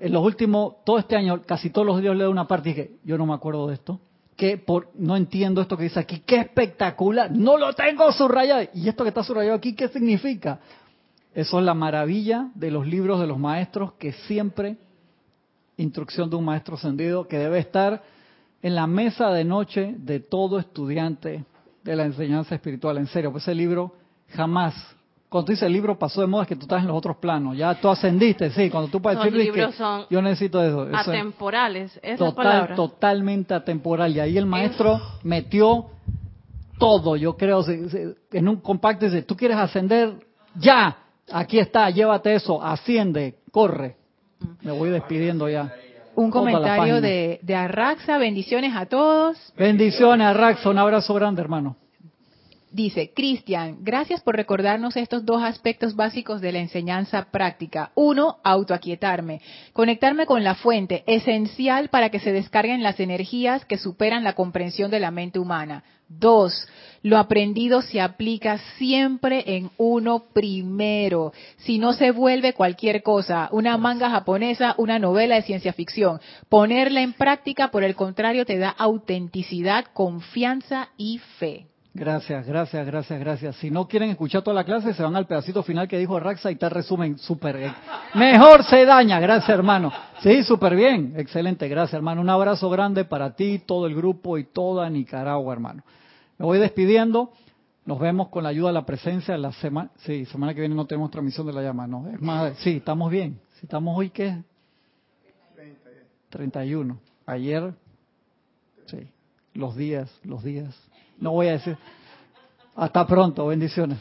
A: en los últimos, todo este año, casi todos los días leo una parte y dije, yo no me acuerdo de esto que por, no entiendo esto que dice aquí, qué espectacular, no lo tengo subrayado. ¿Y esto que está subrayado aquí qué significa? Eso es la maravilla de los libros de los maestros que siempre, instrucción de un maestro ascendido, que debe estar en la mesa de noche de todo estudiante de la enseñanza espiritual. En serio, pues ese libro jamás cuando tú dices el libro pasó de moda es que tú estás en los otros planos, ya tú ascendiste, sí, cuando tú puedes decir que
B: son
A: yo necesito eso.
B: eso atemporales, es
A: total, Totalmente atemporal, y ahí el maestro metió todo, yo creo, en un compacto dice, tú quieres ascender, ya, aquí está, llévate eso, asciende, corre. Me voy despidiendo ya.
D: Un comentario de, de Arraxa, bendiciones a todos.
A: Bendiciones Arraxa, un abrazo grande hermano.
D: Dice, Cristian, gracias por recordarnos estos dos aspectos básicos de la enseñanza práctica. Uno, autoaquietarme, conectarme con la fuente, esencial para que se descarguen las energías que superan la comprensión de la mente humana. Dos, lo aprendido se aplica siempre en uno primero. Si no se vuelve cualquier cosa, una manga japonesa, una novela de ciencia ficción. Ponerla en práctica, por el contrario, te da autenticidad, confianza y fe.
A: Gracias, gracias, gracias, gracias. Si no quieren escuchar toda la clase, se van al pedacito final que dijo Raxa y te resumen súper bien. Mejor se daña, gracias hermano. Sí, súper bien, excelente, gracias hermano. Un abrazo grande para ti, todo el grupo y toda Nicaragua, hermano. Me voy despidiendo. Nos vemos con la ayuda de la presencia la semana. Sí, semana que viene no tenemos transmisión de la llama, no. Es más, sí, estamos bien. Si estamos hoy, ¿qué? 31. Ayer, sí. Los días, los días. No voy a decir. Hasta pronto, bendiciones.